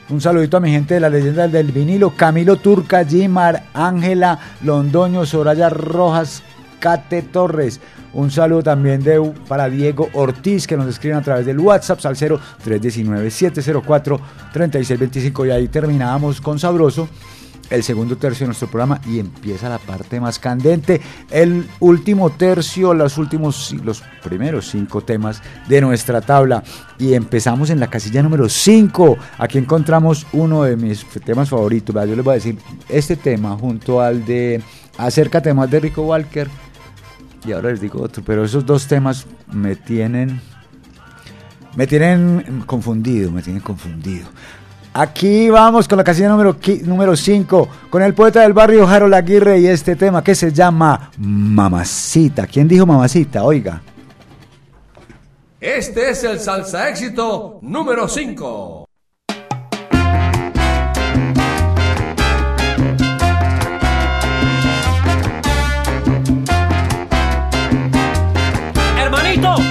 un saludito a mi gente de la leyenda del vinilo, Camilo Turca, Jimar, Ángela, Londoño, Soraya Rojas, Cate Torres. Un saludo también de, para Diego Ortiz, que nos escriben a través del WhatsApp, al 0319-704-3625. Y ahí terminábamos con Sabroso. El segundo tercio de nuestro programa y empieza la parte más candente, el último tercio, los últimos, los primeros cinco temas de nuestra tabla. Y empezamos en la casilla número 5. Aquí encontramos uno de mis temas favoritos. Yo les voy a decir este tema junto al de Acércate más de Rico Walker. Y ahora les digo otro, pero esos dos temas me tienen me tienen confundido, me tienen confundido. Aquí vamos con la casilla número 5, con el poeta del barrio Harold Aguirre y este tema que se llama Mamacita. ¿Quién dijo mamacita? Oiga. Este es el salsa éxito número 5. Hermanito.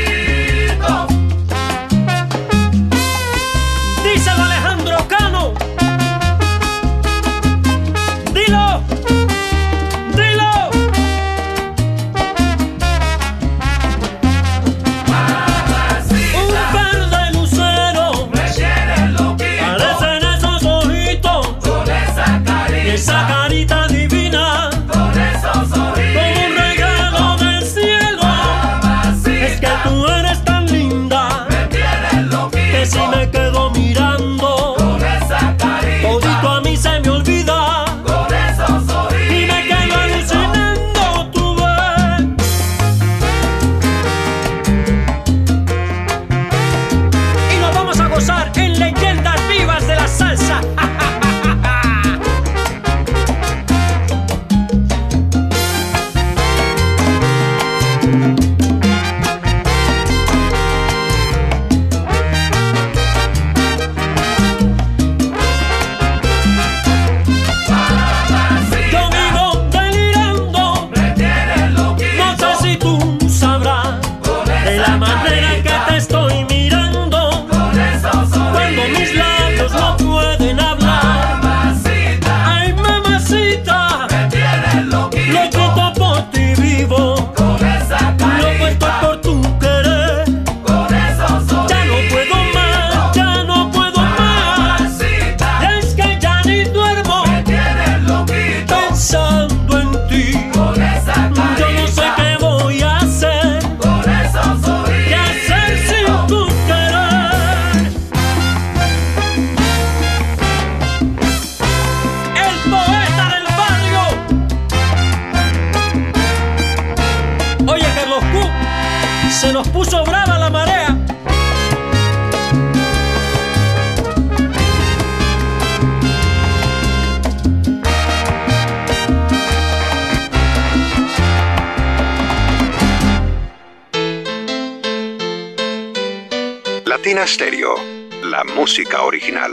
Stereo, la música original.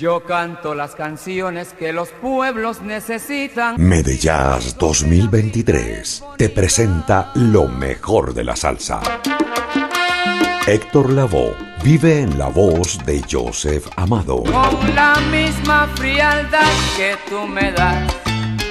Yo canto las canciones que los pueblos necesitan. Medellas 2023 te presenta lo mejor de la salsa. Héctor Lavoe vive en la voz de Joseph Amado, Con la misma frialdad que tú me das.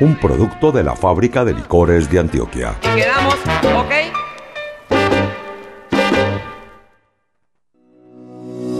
un producto de la fábrica de licores de Antioquia. ¿ok?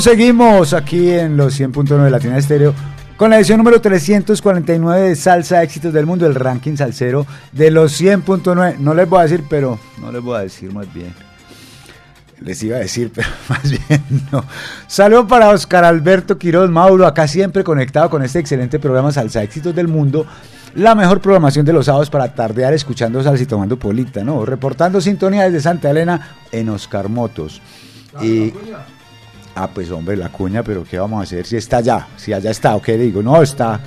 Seguimos aquí en los 100.9 de Latina Estéreo con la edición número 349 de Salsa Éxitos del Mundo, el ranking salsero de los 100.9. No les voy a decir, pero no les voy a decir más bien. Les iba a decir, [LAUGHS] pero más bien no. Saludo para Oscar Alberto Quiroz Mauro, acá siempre conectado con este excelente programa Salsa Éxitos del Mundo. La mejor programación de los sábados para tardear escuchando salsa y tomando polita, ¿no? Reportando sintonía desde Santa Elena en Oscar Motos. Y, Ah, pues hombre, la cuña, pero ¿qué vamos a hacer si está allá? Si allá está, ¿o qué digo? No, está.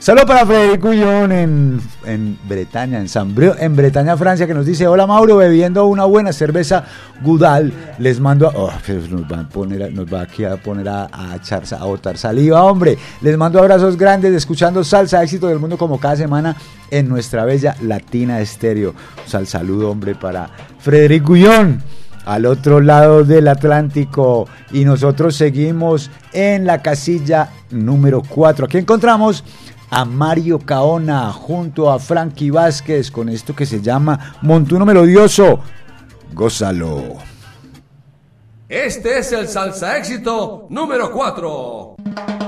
Saludos para Federico Ullón en, en Bretaña, en Sambreo, en Bretaña, Francia, que nos dice, hola Mauro, bebiendo una buena cerveza Gudal, les mando. Oh, pero nos va a poner, nos va aquí a poner a, a echar, a botar saliva, hombre. Les mando abrazos grandes, escuchando Salsa Éxito del Mundo como cada semana en nuestra bella Latina Estéreo. O sea, el saludo, hombre, para Federico Ullón al otro lado del Atlántico y nosotros seguimos en la casilla número 4. Aquí encontramos a Mario Caona junto a Frankie Vázquez con esto que se llama Montuno Melodioso. Gózalo. Este es el salsa éxito número 4.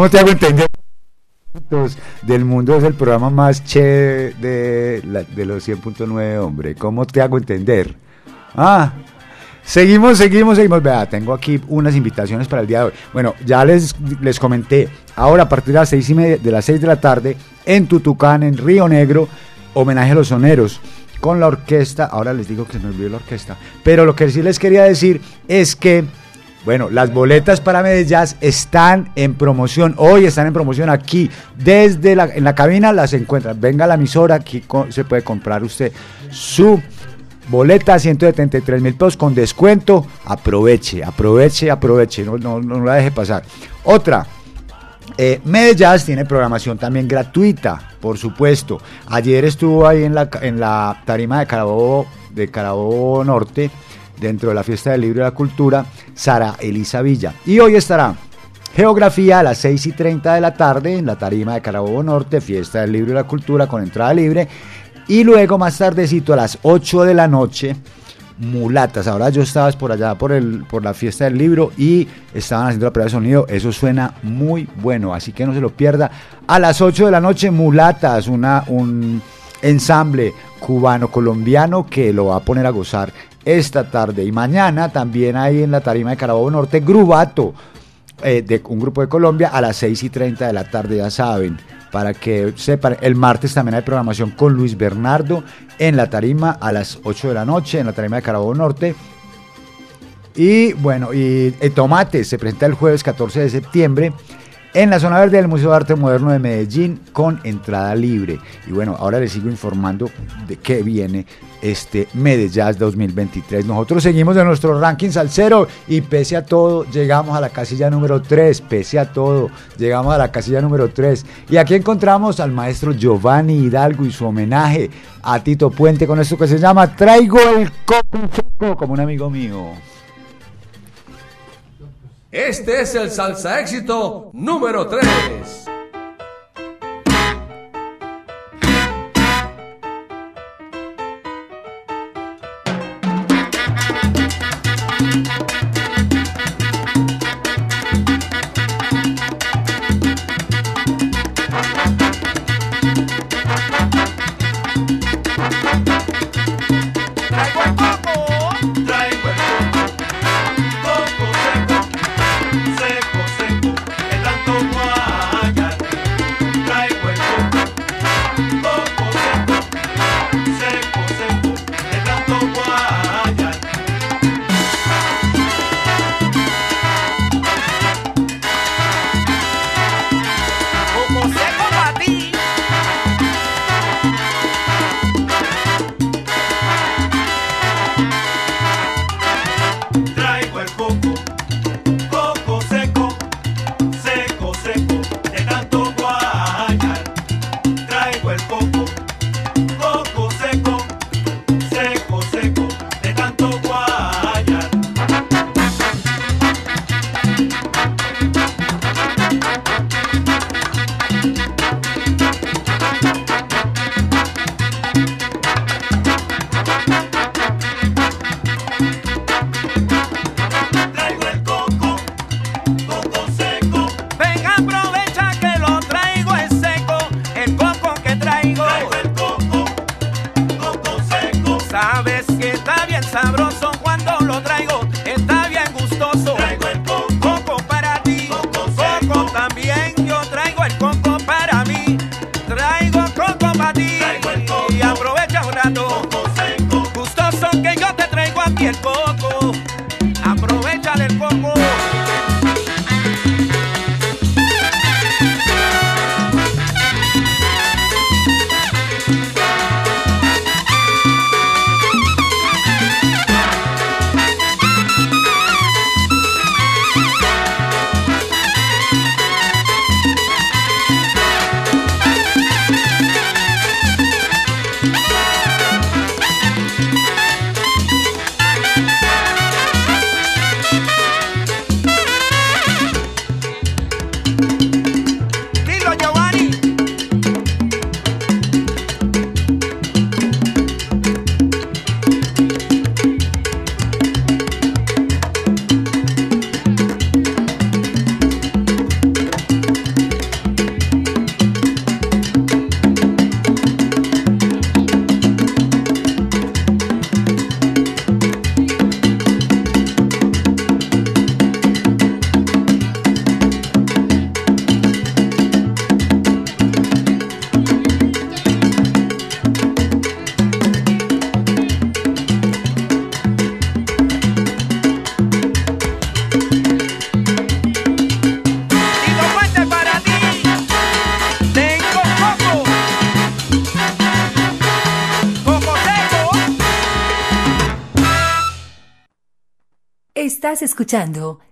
¿Cómo te hago entender? Del mundo es el programa más che de, los 100.9, hombre. ¿Cómo te hago entender? Ah, seguimos, seguimos, seguimos. Vea, tengo aquí unas invitaciones para el día de hoy. Bueno, ya les, les comenté. Ahora, a partir de las seis y media, de las 6 de la tarde, en Tutucán, en Río Negro, homenaje a los soneros. Con la orquesta, ahora les digo que se me olvidó la orquesta. Pero lo que sí les quería decir es que bueno, las boletas para Medellín están en promoción. Hoy están en promoción aquí. Desde la, en la cabina las encuentran. Venga a la emisora, aquí se puede comprar usted su boleta 173 mil pesos con descuento. Aproveche, aproveche, aproveche. No, la deje pasar. Otra, eh, tiene programación también gratuita, por supuesto. Ayer estuvo ahí en la, en la tarima de Carabobo, de Carabobo Norte, dentro de la Fiesta del Libro y la Cultura, Sara Elisa Villa. Y hoy estará Geografía a las 6 y 30 de la tarde en la tarima de Carabobo Norte, Fiesta del Libro y la Cultura con entrada libre. Y luego más tardecito a las 8 de la noche, mulatas. Ahora yo estaba por allá por, el, por la fiesta del libro y estaban haciendo la prueba de sonido. Eso suena muy bueno, así que no se lo pierda. A las 8 de la noche, mulatas, una, un ensamble cubano-colombiano que lo va a poner a gozar esta tarde. Y mañana también hay en la tarima de Carabobo Norte, Grubato, eh, de un grupo de Colombia, a las 6 y 30 de la tarde, ya saben. Para que sepan, el martes también hay programación con Luis Bernardo en la tarima a las 8 de la noche, en la tarima de Carabobo Norte. Y bueno, y el Tomate se presenta el jueves 14 de septiembre en la zona verde del Museo de Arte Moderno de Medellín con entrada libre. Y bueno, ahora les sigo informando de qué viene este Medellín 2023. Nosotros seguimos en nuestro ranking salsero y pese a todo llegamos a la casilla número 3, pese a todo llegamos a la casilla número 3. Y aquí encontramos al maestro Giovanni Hidalgo y su homenaje a Tito Puente con esto que se llama Traigo el copo como un amigo mío. Este es el salsa éxito número 3.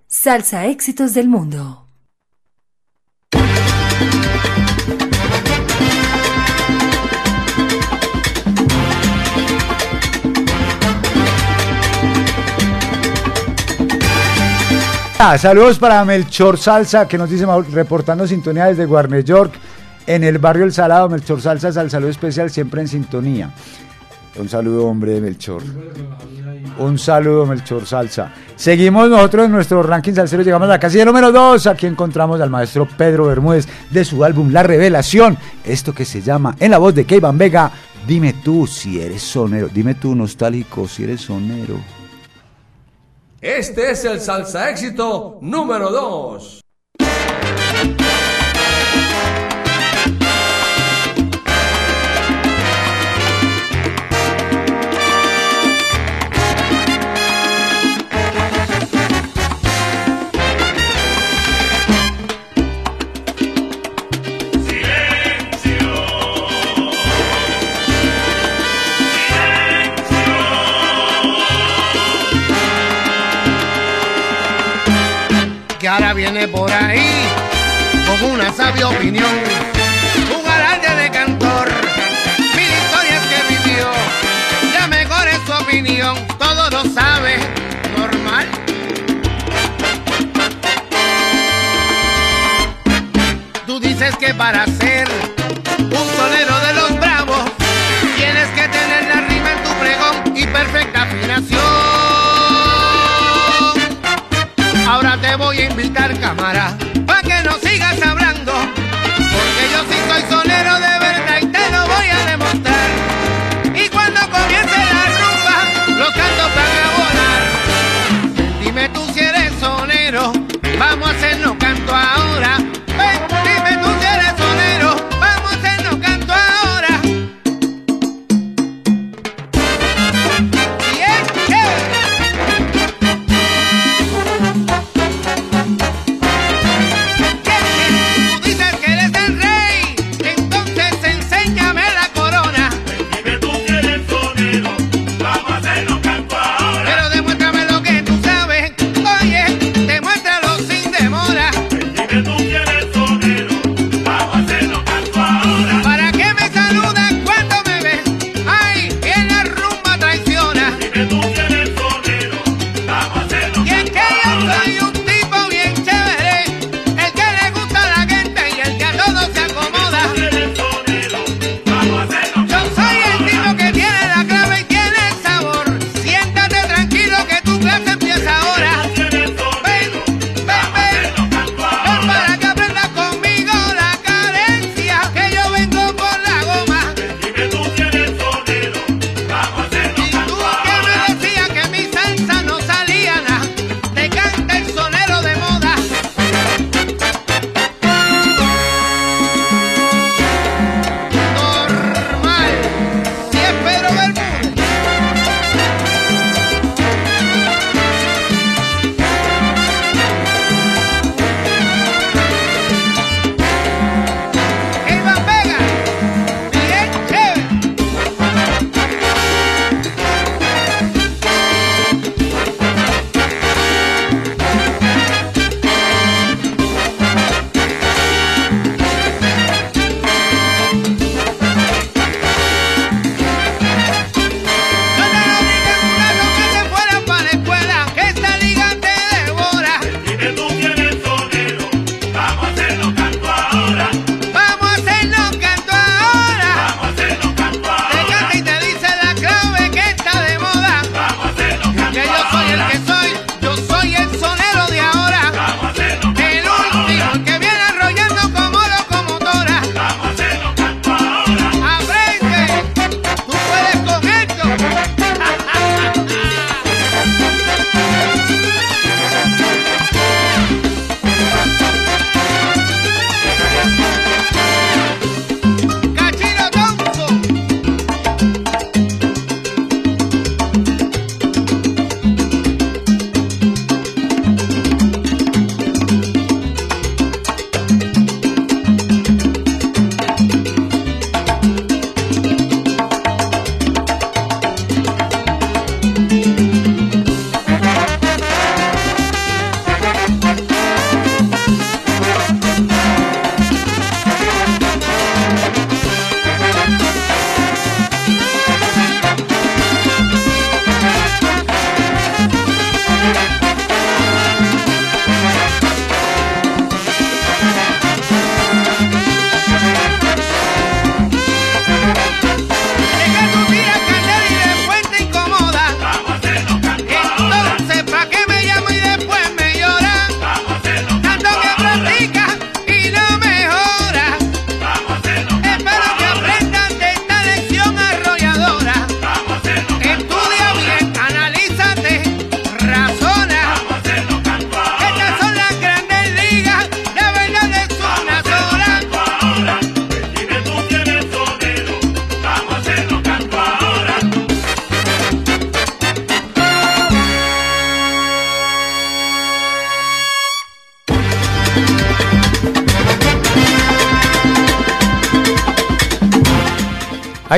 Salsa Éxitos del Mundo. Ah, saludos para Melchor Salsa, que nos dice reportando sintonía desde Guarne York, en el barrio El Salado. Melchor Salsa, al saludo especial, siempre en sintonía. Un saludo, hombre, Melchor. Un saludo, Melchor Salsa. Seguimos nosotros en nuestro ranking salsero, llegamos a la casilla número 2. Aquí encontramos al maestro Pedro Bermúdez de su álbum La Revelación. Esto que se llama, en la voz de Keivan Vega, Dime tú si eres sonero. Dime tú, nostálgico, si eres sonero. Este es el salsa éxito número 2. Que ahora viene por ahí con una sabia opinión. Un garante de cantor, mil historias que vivió. Ya mejor es su opinión, todo lo sabe, normal. Tú dices que para ser un sonero de los bravos tienes que tener la rima en tu pregón y perfecta afinación. Invitar, cámara,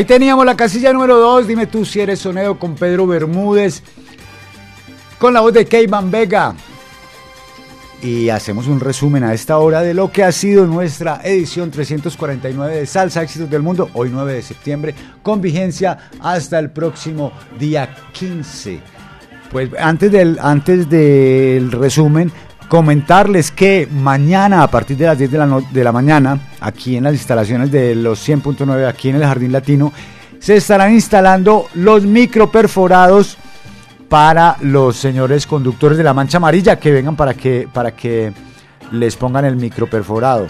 Ahí teníamos la casilla número 2. Dime tú si eres sonero con Pedro Bermúdez. Con la voz de Keyman Vega. Y hacemos un resumen a esta hora de lo que ha sido nuestra edición 349 de Salsa Éxitos del Mundo, hoy 9 de septiembre, con vigencia hasta el próximo día 15. Pues antes del, antes del resumen, comentarles que mañana a partir de las 10 de la, de la mañana, aquí en las instalaciones de los 100.9, aquí en el Jardín Latino, se estarán instalando los microperforados para los señores conductores de la mancha amarilla que vengan para que, para que les pongan el microperforado.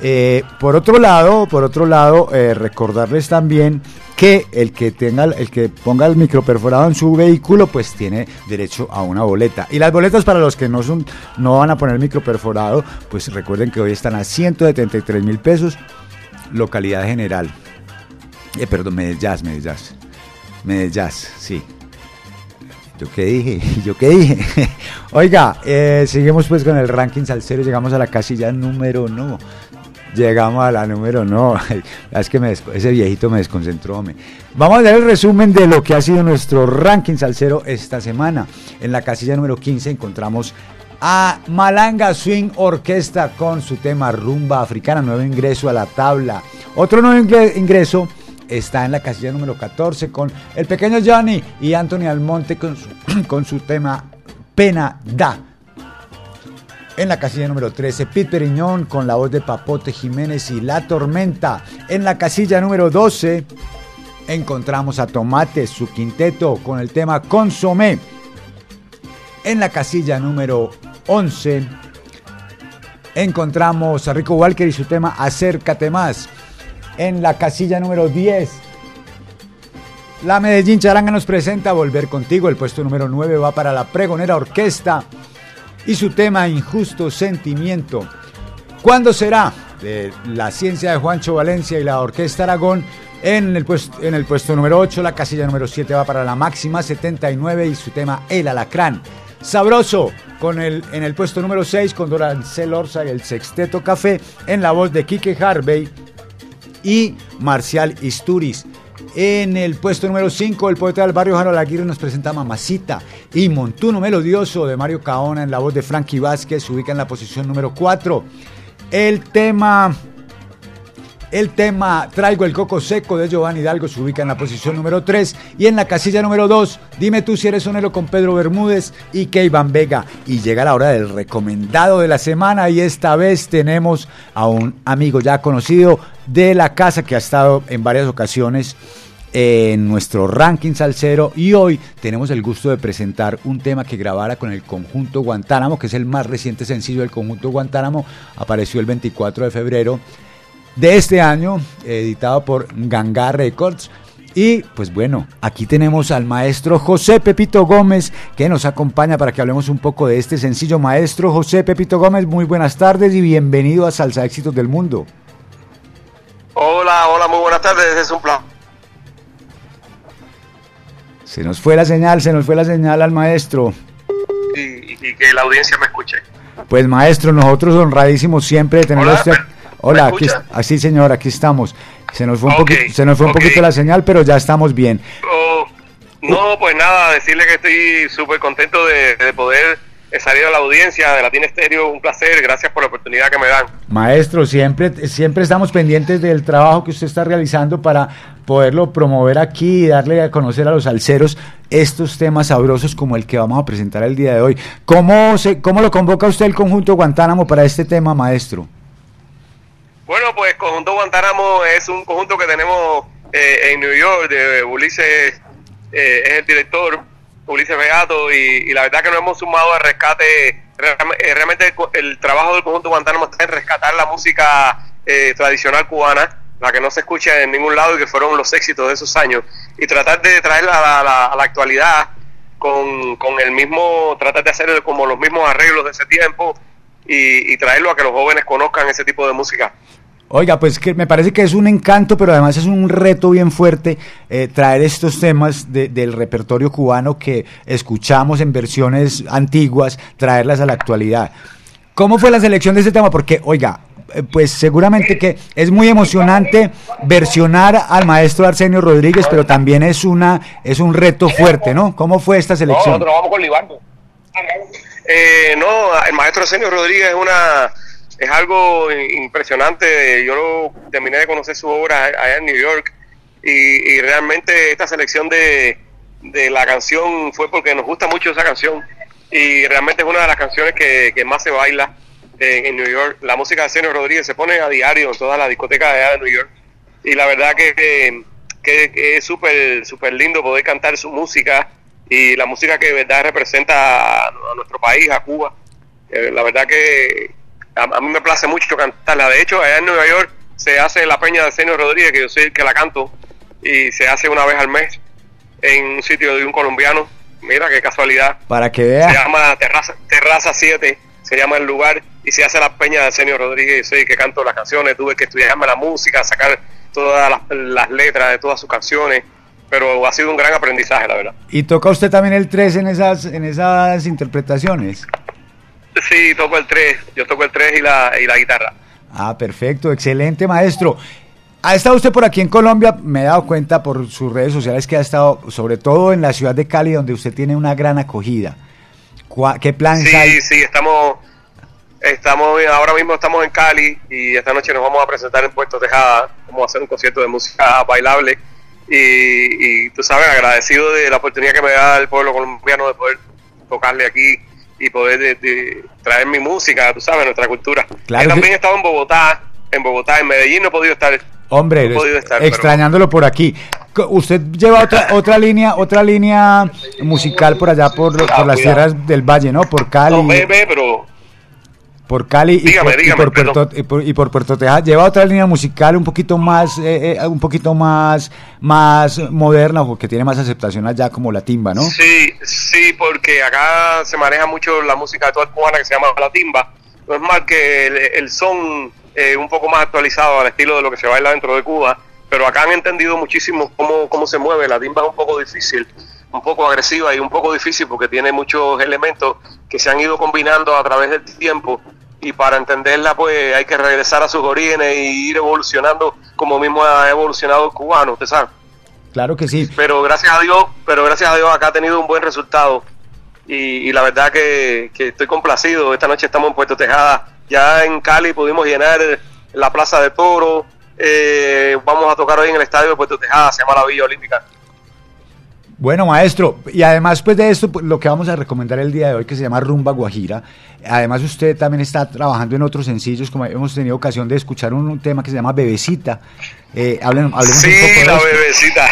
Eh, por otro lado, por otro lado, eh, recordarles también que el que tenga, el que ponga el microperforado en su vehículo, pues tiene derecho a una boleta. Y las boletas para los que no son, no van a poner microperforado, pues recuerden que hoy están a 173 mil pesos, localidad general. Eh, perdón, Medellás, Medellás. Medellás, sí. ¿Yo qué dije? [LAUGHS] ¿Yo qué dije? [LAUGHS] Oiga, eh, seguimos pues con el ranking salsero, llegamos a la casilla número no. Llegamos a la número no. [LAUGHS] Es que ese viejito me desconcentró. me. Vamos a dar el resumen de lo que ha sido nuestro ranking salsero esta semana. En la casilla número 15 encontramos a Malanga Swing Orquesta con su tema Rumba Africana, nuevo ingreso a la tabla. Otro nuevo ingre- ingreso está en la casilla número 14 con el pequeño Johnny y Anthony Almonte con su, [CLEARS THROAT] con su tema Pena Da. En la casilla número 13, Pete Periñón con la voz de Papote Jiménez y La Tormenta. En la casilla número 12 encontramos a Tomate, su quinteto, con el tema Consomé. En la casilla número 11 encontramos a Rico Walker y su tema Acércate más. En la casilla número 10 la Medellín Charanga nos presenta Volver contigo. El puesto número 9 va para la Pregonera Orquesta y su tema Injusto Sentimiento. ¿Cuándo será? De la ciencia de Juancho Valencia y la Orquesta Aragón. En el, puesto, en el puesto número 8, la casilla número 7 va para la máxima 79 y su tema El Alacrán. Sabroso, con el, en el puesto número 6 con Dorancel Orza y el Sexteto Café en la voz de Quique Harvey y Marcial Isturiz. En el puesto número 5, el poeta del barrio Harold Aguirre nos presenta Mamacita y Montuno Melodioso de Mario Caona en la voz de Frankie Vázquez se ubica en la posición número 4. El tema el tema Traigo el coco seco de Giovanni Hidalgo se ubica en la posición número 3 y en la casilla número 2, dime tú si eres sonero con Pedro Bermúdez y Keivan Vega. Y llega la hora del recomendado de la semana y esta vez tenemos a un amigo ya conocido de la casa que ha estado en varias ocasiones en nuestro ranking salsero y hoy tenemos el gusto de presentar un tema que grabara con el conjunto Guantánamo, que es el más reciente sencillo del conjunto Guantánamo, apareció el 24 de febrero de este año, editado por Ganga Records. Y pues bueno, aquí tenemos al maestro José Pepito Gómez que nos acompaña para que hablemos un poco de este sencillo. Maestro José Pepito Gómez, muy buenas tardes y bienvenido a Salsa Éxitos del Mundo. Hola, hola, muy buenas tardes, es un plan. Se nos fue la señal, se nos fue la señal al maestro. Y, que la audiencia me escuche. Pues maestro, nosotros honradísimos siempre de tenerlo a Hola, usted. ¿me- Hola, aquí, así señor, aquí estamos. Se nos fue un, poquito, se nos fue un poquito la señal, pero ya estamos bien. Oh, no, pues nada, decirle que estoy súper contento de, de poder eh, salir a la audiencia de Latina Estéreo, un placer, gracias por la oportunidad que me dan. Maestro, siempre, siempre estamos pendientes del trabajo que usted está realizando para poderlo promover aquí y darle a conocer a los alceros estos temas sabrosos como el que vamos a presentar el día de hoy. ¿Cómo, se, cómo lo convoca usted el conjunto Guantánamo para este tema, maestro? Bueno, pues Conjunto Guantánamo es un conjunto que tenemos eh, en New York, de Ulises eh, es el director, Ulises Beato, y, la verdad que nos hemos sumado al rescate, eh, realmente el, trabajo del Conjunto Guantánamo está en rescatar la música eh, tradicional cubana, la que no se escucha en ningún lado y que fueron los éxitos de esos años, y tratar de traerla a la, a la- actualidad con, con el mismo, tratar de hacer como los mismos arreglos de ese tiempo y traerlo a que los jóvenes conozcan ese tipo de música. Oiga, pues que me parece que es un encanto, pero además es un reto bien fuerte eh, traer estos temas de- del repertorio cubano que escuchamos en versiones antiguas, traerlas a la actualidad. ¿Cómo fue la selección de este tema? Porque, oiga, eh, pues seguramente que es muy emocionante versionar al maestro Arsenio Rodríguez, pero también es una es un reto fuerte, ¿no? ¿Cómo fue esta No, selección? nosotros vamos con Libardo. Eh, no, el maestro Arsenio Rodríguez es una es algo impresionante. Yo terminé de conocer su obra allá en New York y, realmente esta selección de, de la canción fue porque nos gusta mucho esa canción y realmente es una de las canciones que, que más se baila en, New York. La música de Arsenio Rodríguez se pone a diario en todas las discotecas allá de New York y la verdad que, que, es súper súper lindo poder cantar su música y la música que de verdad representa a, a nuestro país, a Cuba. Eh, la verdad que a, a mí me place mucho cantarla. De hecho, allá en Nueva York se hace la peña de Arsenio Rodríguez, que yo soy el que la canto, y se hace una vez al mes en un sitio de un colombiano. Mira qué casualidad. Para que Se vea. llama Terraza, Terraza 7, se llama el lugar, y se hace la peña de Arsenio Rodríguez. Yo soy el que canto las canciones, tuve que estudiarme la música, sacar todas las, las letras de todas sus canciones, pero ha sido un gran aprendizaje, la verdad. Y toca usted también el 3 en esas en esas interpretaciones. Sí, toco el 3, yo toco el 3 y la, y la guitarra. Ah, perfecto, excelente maestro. Ha estado usted por aquí en Colombia, me he dado cuenta por sus redes sociales que ha estado sobre todo en la ciudad de Cali donde usted tiene una gran acogida. ¿Cuá- ¿Qué plan Sí, hay? sí, estamos, estamos, ahora mismo estamos en Cali y esta noche nos vamos a presentar en Puerto Tejada, vamos a hacer un concierto de música bailable y, y tú sabes, agradecido de la oportunidad que me da el pueblo colombiano de poder tocarle aquí y poder de- de traer mi música, tú sabes, nuestra cultura. Claro Yo también he estado en Bogotá, en Bogotá, en Medellín no he podido estar. Hombre, no podido estar, pero- extrañándolo por aquí. Usted lleva otra [LAUGHS] otra línea, otra línea musical por allá por, por las tierras del Valle, ¿no? Por Cali. No, ve, pero por Cali y, Dígame, por, y dígame, por Puerto, y, por, y por Puerto Tejada lleva otra línea musical un poquito más eh, eh, un poquito más más moderna o que tiene más aceptación allá como la timba no Sí, sí, porque acá se maneja mucho la música de toda cubana que se llama la timba. No es más que el, el son eh, un poco más actualizado al estilo de lo que se baila dentro de Cuba, pero acá han entendido muchísimo cómo, cómo se mueve. La timba es un poco difícil, un poco agresiva y un poco difícil porque tiene muchos elementos que se han ido combinando a través del tiempo y para entenderla pues hay que regresar a sus orígenes y ir evolucionando como mismo ha evolucionado el cubano, usted sabe claro que sí pero gracias a Dios, pero gracias a Dios acá ha tenido un buen resultado y, y la verdad que, que estoy complacido. Esta noche estamos en Puerto Tejada, ya en Cali pudimos llenar la Plaza de Toro, eh, vamos a tocar hoy en el estadio de Puerto Tejada, se llama la Villa Olímpica. Bueno maestro y además pues de esto pues, lo que vamos a recomendar el día de hoy que se llama Rumba Guajira además usted también está trabajando en otros sencillos como hemos tenido ocasión de escuchar un, un tema que se llama Bebecita eh, hablen, hablemos un poco Sí, la bebecita.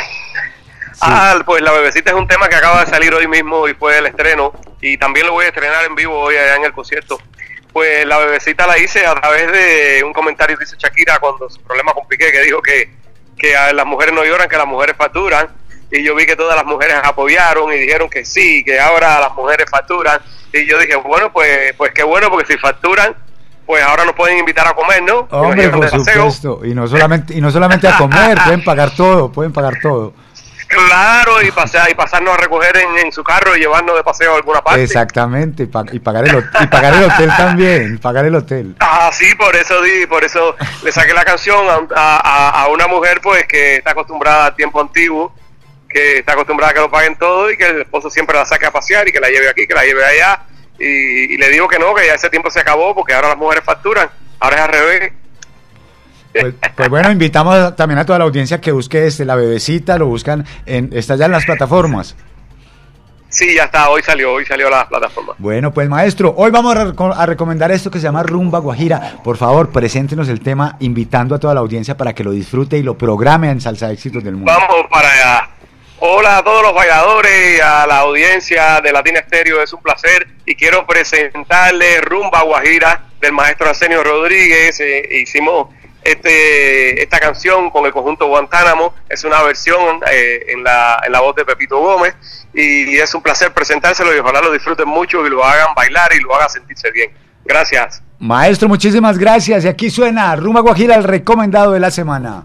Ah, pues la bebecita es un tema que acaba de salir hoy mismo y fue el estreno y también lo voy a estrenar en vivo hoy allá en el concierto. Pues la bebecita la hice a través de un comentario que hizo Shakira cuando su problema con Piqué que dijo que, que las mujeres no lloran, que las mujeres facturan y yo vi que todas las mujeres apoyaron y dijeron que sí, que ahora las mujeres facturan y yo dije, bueno, pues pues qué bueno porque si facturan, pues ahora nos pueden invitar a comer, ¿no? Hombre, por supuesto. Y no solamente, y no solamente a comer, [LAUGHS] pueden pagar todo, pueden pagar todo. Claro, y, pasear, y pasarnos a recoger en, en su carro y llevarnos de paseo a alguna parte. Exactamente, y, pa- y pagar el, y pagar el hotel también, y pagar el hotel. [LAUGHS] Ah, sí, por eso di, por eso le saqué la canción a, a- a una mujer pues que está acostumbrada al tiempo antiguo, que está acostumbrada a que lo paguen todo y que el esposo siempre la saque a pasear y que la lleve aquí, que la lleve allá. Y, y le digo que no, que ya ese tiempo se acabó porque ahora las mujeres facturan, ahora es al revés. Pues, pues bueno, invitamos también a toda la audiencia que busque este, la bebecita, lo buscan, en, está ya en las plataformas. Sí, ya está, hoy salió, hoy salió la plataforma. Bueno, pues maestro, hoy vamos a, reco- a recomendar esto que se llama Rumba Guajira. Por favor, preséntenos el tema, invitando a toda la audiencia para que lo disfrute y lo programe en Salsa Éxitos del Mundo. Vamos para allá. Hola a todos los bailadores, a la audiencia de Latina Estéreo, es un placer y quiero presentarle Rumba Guajira del maestro Arsenio Rodríguez. Eh, hicimos este esta canción con el conjunto Guantánamo, es una versión eh, en, la, en la voz de Pepito Gómez y es un placer presentárselo y ojalá lo disfruten mucho y lo hagan bailar y lo hagan sentirse bien. Gracias. Maestro, muchísimas gracias. Y aquí suena Rumba Guajira, el recomendado de la semana.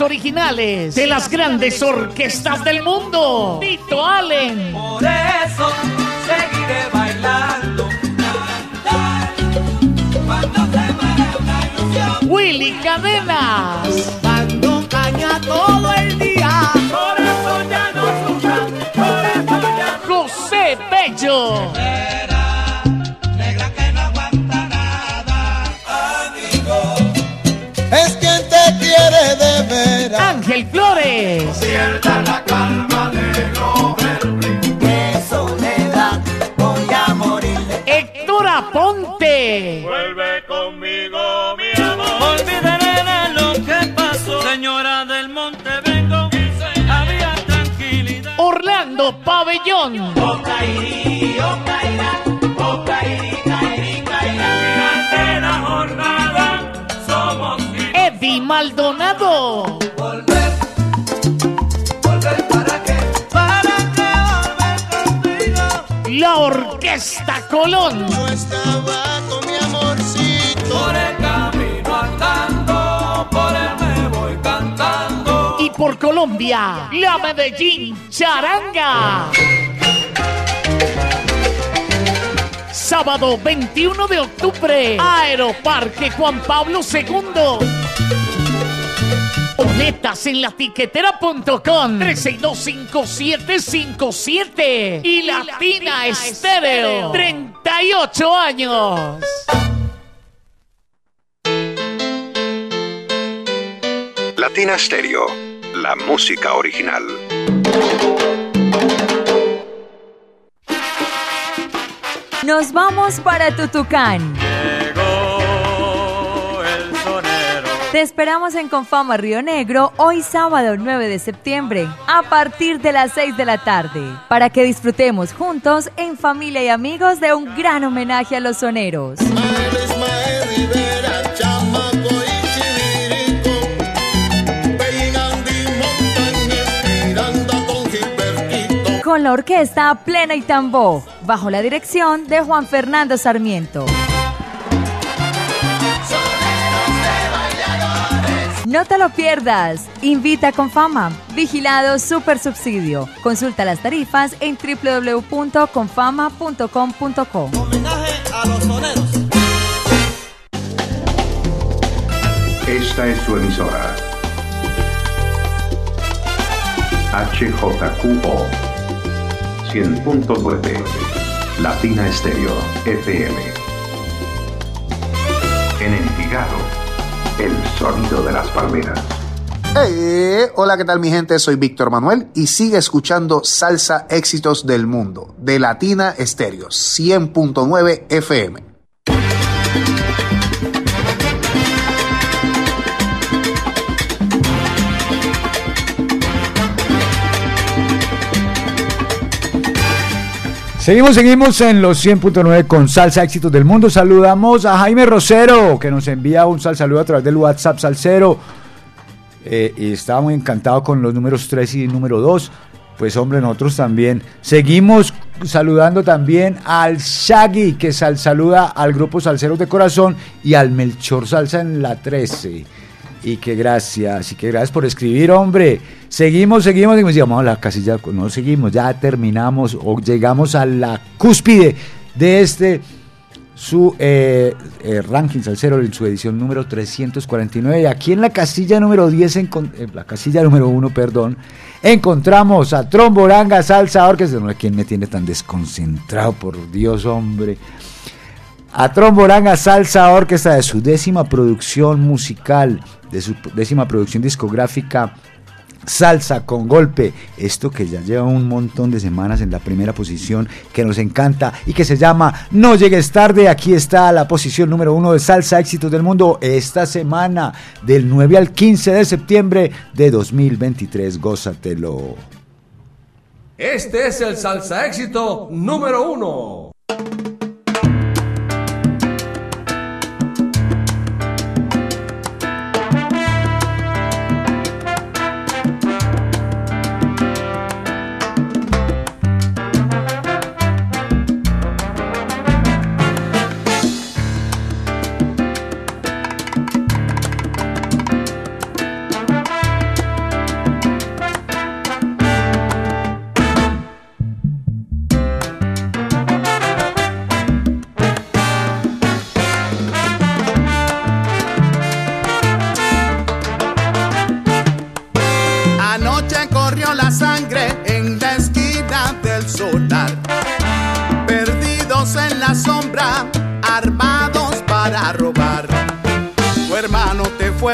Originales de las grandes orquestas del mundo. Maldonado. Volver, volver para qué, para qué volver contigo. La Orquesta Colón. Yo estaba con mi amorcito. Por el camino andando, por él me voy cantando. Y por Colombia, la Medellín Charanga. Sábado 21 de octubre, Aeroparque Juan Pablo II. Boletas en la tiquetera.com 3625757 y Latina Estéreo 38 años. Latina Stereo, la música original. Nos vamos para Tutucán. Te esperamos en Confama Río Negro hoy sábado 9 de septiembre a partir de las 6 de la tarde para que disfrutemos juntos en familia y amigos de un gran homenaje a los soneros. Con la orquesta Plena y Tambó, bajo la dirección de Juan Fernando Sarmiento. No te lo pierdas. Invita con fama. Vigilado Super Subsidio. Consulta las tarifas en www.confama.com.co. a los soneros. Esta es su emisora. HJQO 100.9 Latina Estéreo FM. En Envigado, el sonido de las palmeras. Hey, hola, ¿qué tal mi gente? Soy Víctor Manuel y sigue escuchando Salsa Éxitos del Mundo de Latina Estéreo 100.9 FM. Seguimos, seguimos en los 100.9 con Salsa Éxitos del Mundo. Saludamos a Jaime Rosero, que nos envía un sal saludo a través del WhatsApp Salsero. Eh, y estaba muy encantado con los números 3 y número 2. Pues hombre, nosotros también. Seguimos saludando también al Shaggy, que sal saluda al grupo Salseros de Corazón y al Melchor Salsa en la 13. Y que gracias, y que gracias por escribir, hombre. Seguimos, seguimos, seguimos, llegamos a la casilla, no seguimos, ya terminamos o llegamos a la cúspide de este su eh, eh, ranking salsero en su edición número 349. Y aquí en la casilla número 10, en, la casilla número 1, perdón, encontramos a Tromboranga Salsa Orquesta. No quién me tiene tan desconcentrado, por Dios, hombre. A Tromboranga Salsa Orquesta de su décima producción musical, de su décima producción discográfica. Salsa con golpe, esto que ya lleva un montón de semanas en la primera posición, que nos encanta y que se llama No llegues tarde. Aquí está la posición número uno de Salsa Éxitos del Mundo esta semana, del 9 al 15 de septiembre de 2023. Gózatelo. Este es el salsa éxito número uno.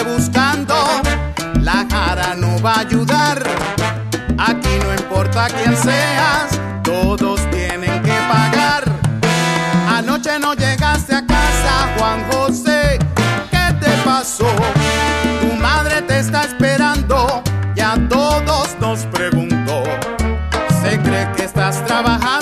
Buscando, la cara no va a ayudar. Aquí no importa quién seas, todos tienen que pagar. Anoche no llegaste a casa, Juan José, ¿qué te pasó? Tu madre te está esperando, ya todos nos preguntó. Se cree que estás trabajando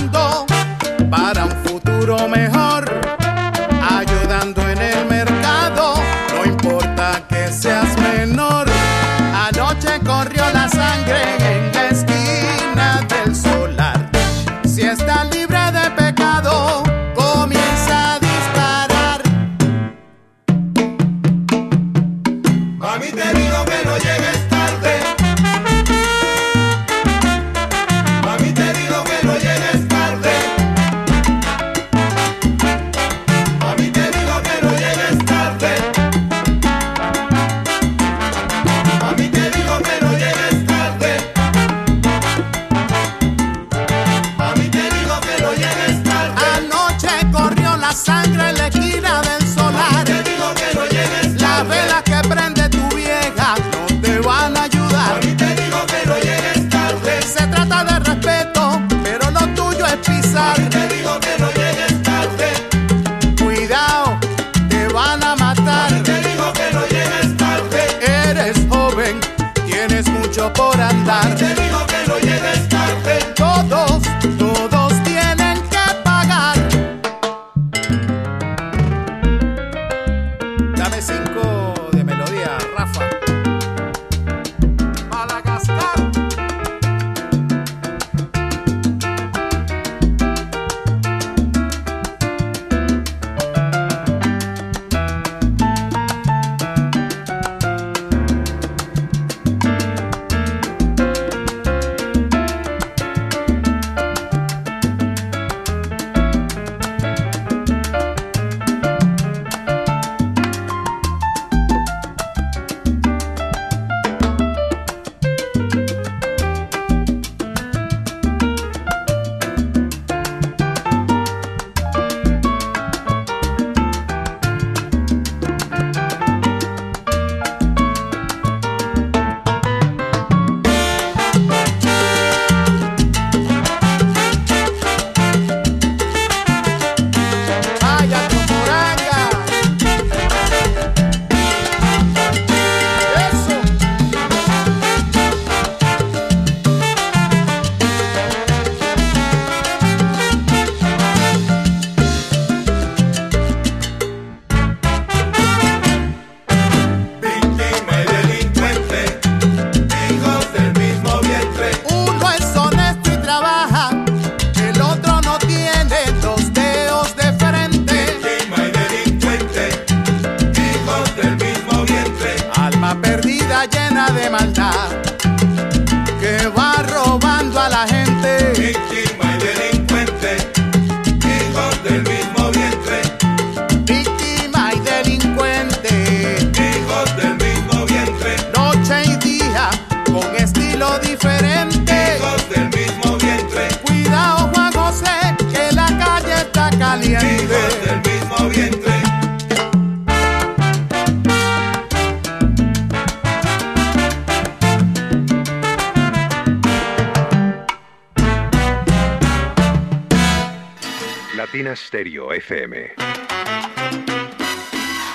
Latina Stereo FM.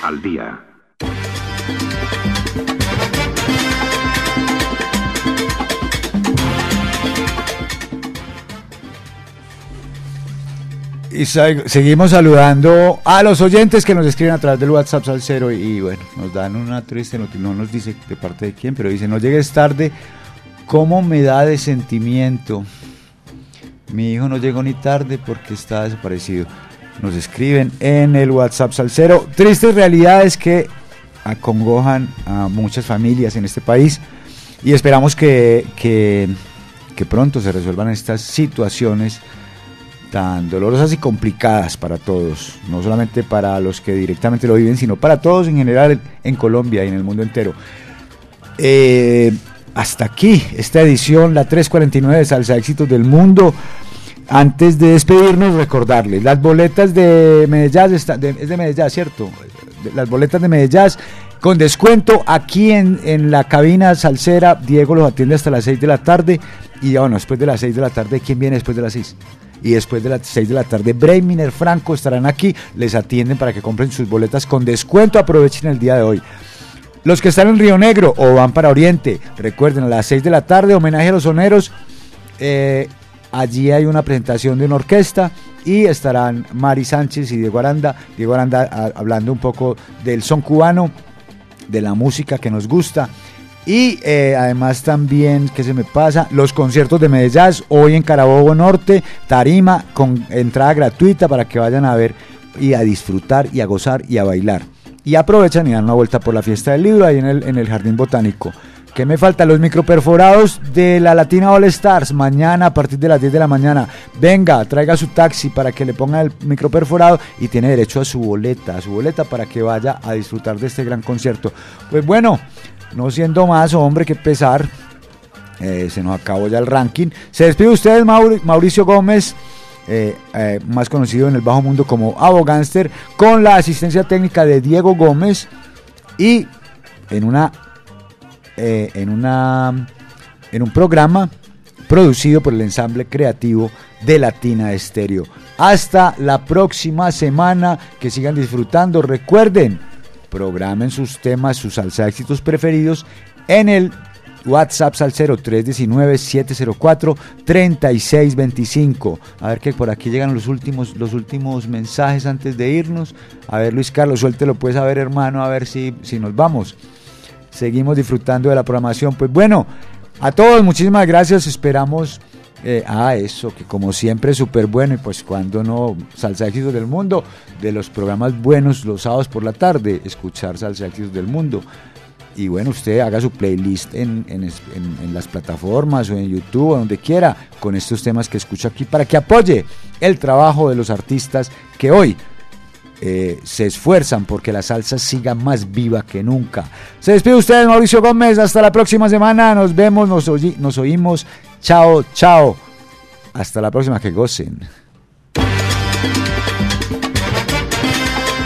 Al día. Y seguimos saludando a los oyentes que nos escriben a través del WhatsApp Salcero y bueno, nos dan una triste noticia, no nos dice de parte de quién, pero dice, no llegues tarde, ¿cómo me da de sentimiento? Mi hijo no llegó ni tarde porque está desaparecido. Nos escriben en el WhatsApp Salcero. Tristes realidades que acongojan a muchas familias en este país y esperamos que, que, pronto se resuelvan estas situaciones tan dolorosas y complicadas para todos, no solamente para los que directamente lo viven, sino para todos en general en Colombia y en el mundo entero. Eh, hasta aquí esta edición, la 349 de Salsa Éxitos del Mundo. Antes de despedirnos, recordarles, las boletas de Medellín, está- es de Medellín, ¿cierto? Las boletas de Medellín con descuento aquí en, en la cabina salsera. Diego los atiende hasta las 6 de la tarde. Y ya, bueno, después de las 6 de la tarde, ¿quién viene después de las 6? Y después de las 6 de la tarde, Breiminer Franco estarán aquí. Les atienden para que compren sus boletas con descuento. Aprovechen el día de hoy. Los que están en Río Negro o van para Oriente, recuerden a las 6 de la tarde, homenaje a los soneros. eh, allí hay una presentación de una orquesta y estarán Mari Sánchez y Diego Aranda. Diego Aranda a- hablando un poco del son cubano, de la música que nos gusta. Y eh, además también, ¿qué se me pasa? Los conciertos de Medellín, hoy en Carabobo Norte, Tarima, con entrada gratuita para que vayan a ver y a disfrutar y a gozar y a bailar. Y aprovechan y dan una vuelta por la fiesta del libro ahí en el, en el Jardín Botánico. ¿Qué me falta? Los microperforados de la Latina All Stars. Mañana a partir de las 10 de la mañana. Venga, traiga su taxi para que le ponga el microperforado y tiene derecho a su boleta, a su boleta para que vaya a disfrutar de este gran concierto. Pues bueno, no siendo más, hombre, que pesar. eh, se nos acabó ya el ranking. Se despide ustedes, Mauri- Mauricio Gómez. Eh, eh, más conocido en el bajo mundo como Abogánster, con la asistencia técnica de Diego Gómez y en una eh, en una en un programa producido por el ensamble creativo de Latina Estéreo. Hasta la próxima semana, que sigan disfrutando. Recuerden, programen sus temas, sus salsa éxitos preferidos en el WhatsApp Salcero 319-704-3625. A ver que por aquí llegan los últimos, los últimos mensajes antes de irnos. A ver, Luis Carlos, suéltelo pues a ver, hermano, a ver si, si nos vamos. Seguimos disfrutando de la programación. Pues bueno, a todos muchísimas gracias. Esperamos eh, ah, eso, que como siempre es súper bueno y pues cuando no, Salsa Éxitos del Mundo, de los programas buenos los sábados por la tarde, escuchar Salsa Éxitos del Mundo. Y bueno, usted haga su playlist en, en, las plataformas o en YouTube o donde quiera con estos temas que escucha aquí para que apoye el trabajo de los artistas que hoy eh, se esfuerzan porque la salsa siga más viva que nunca. Se despide usted, Mauricio Gómez. Hasta la próxima semana. Nos vemos, nos, oí- nos oímos. Chao, chao. Hasta la próxima, que gocen.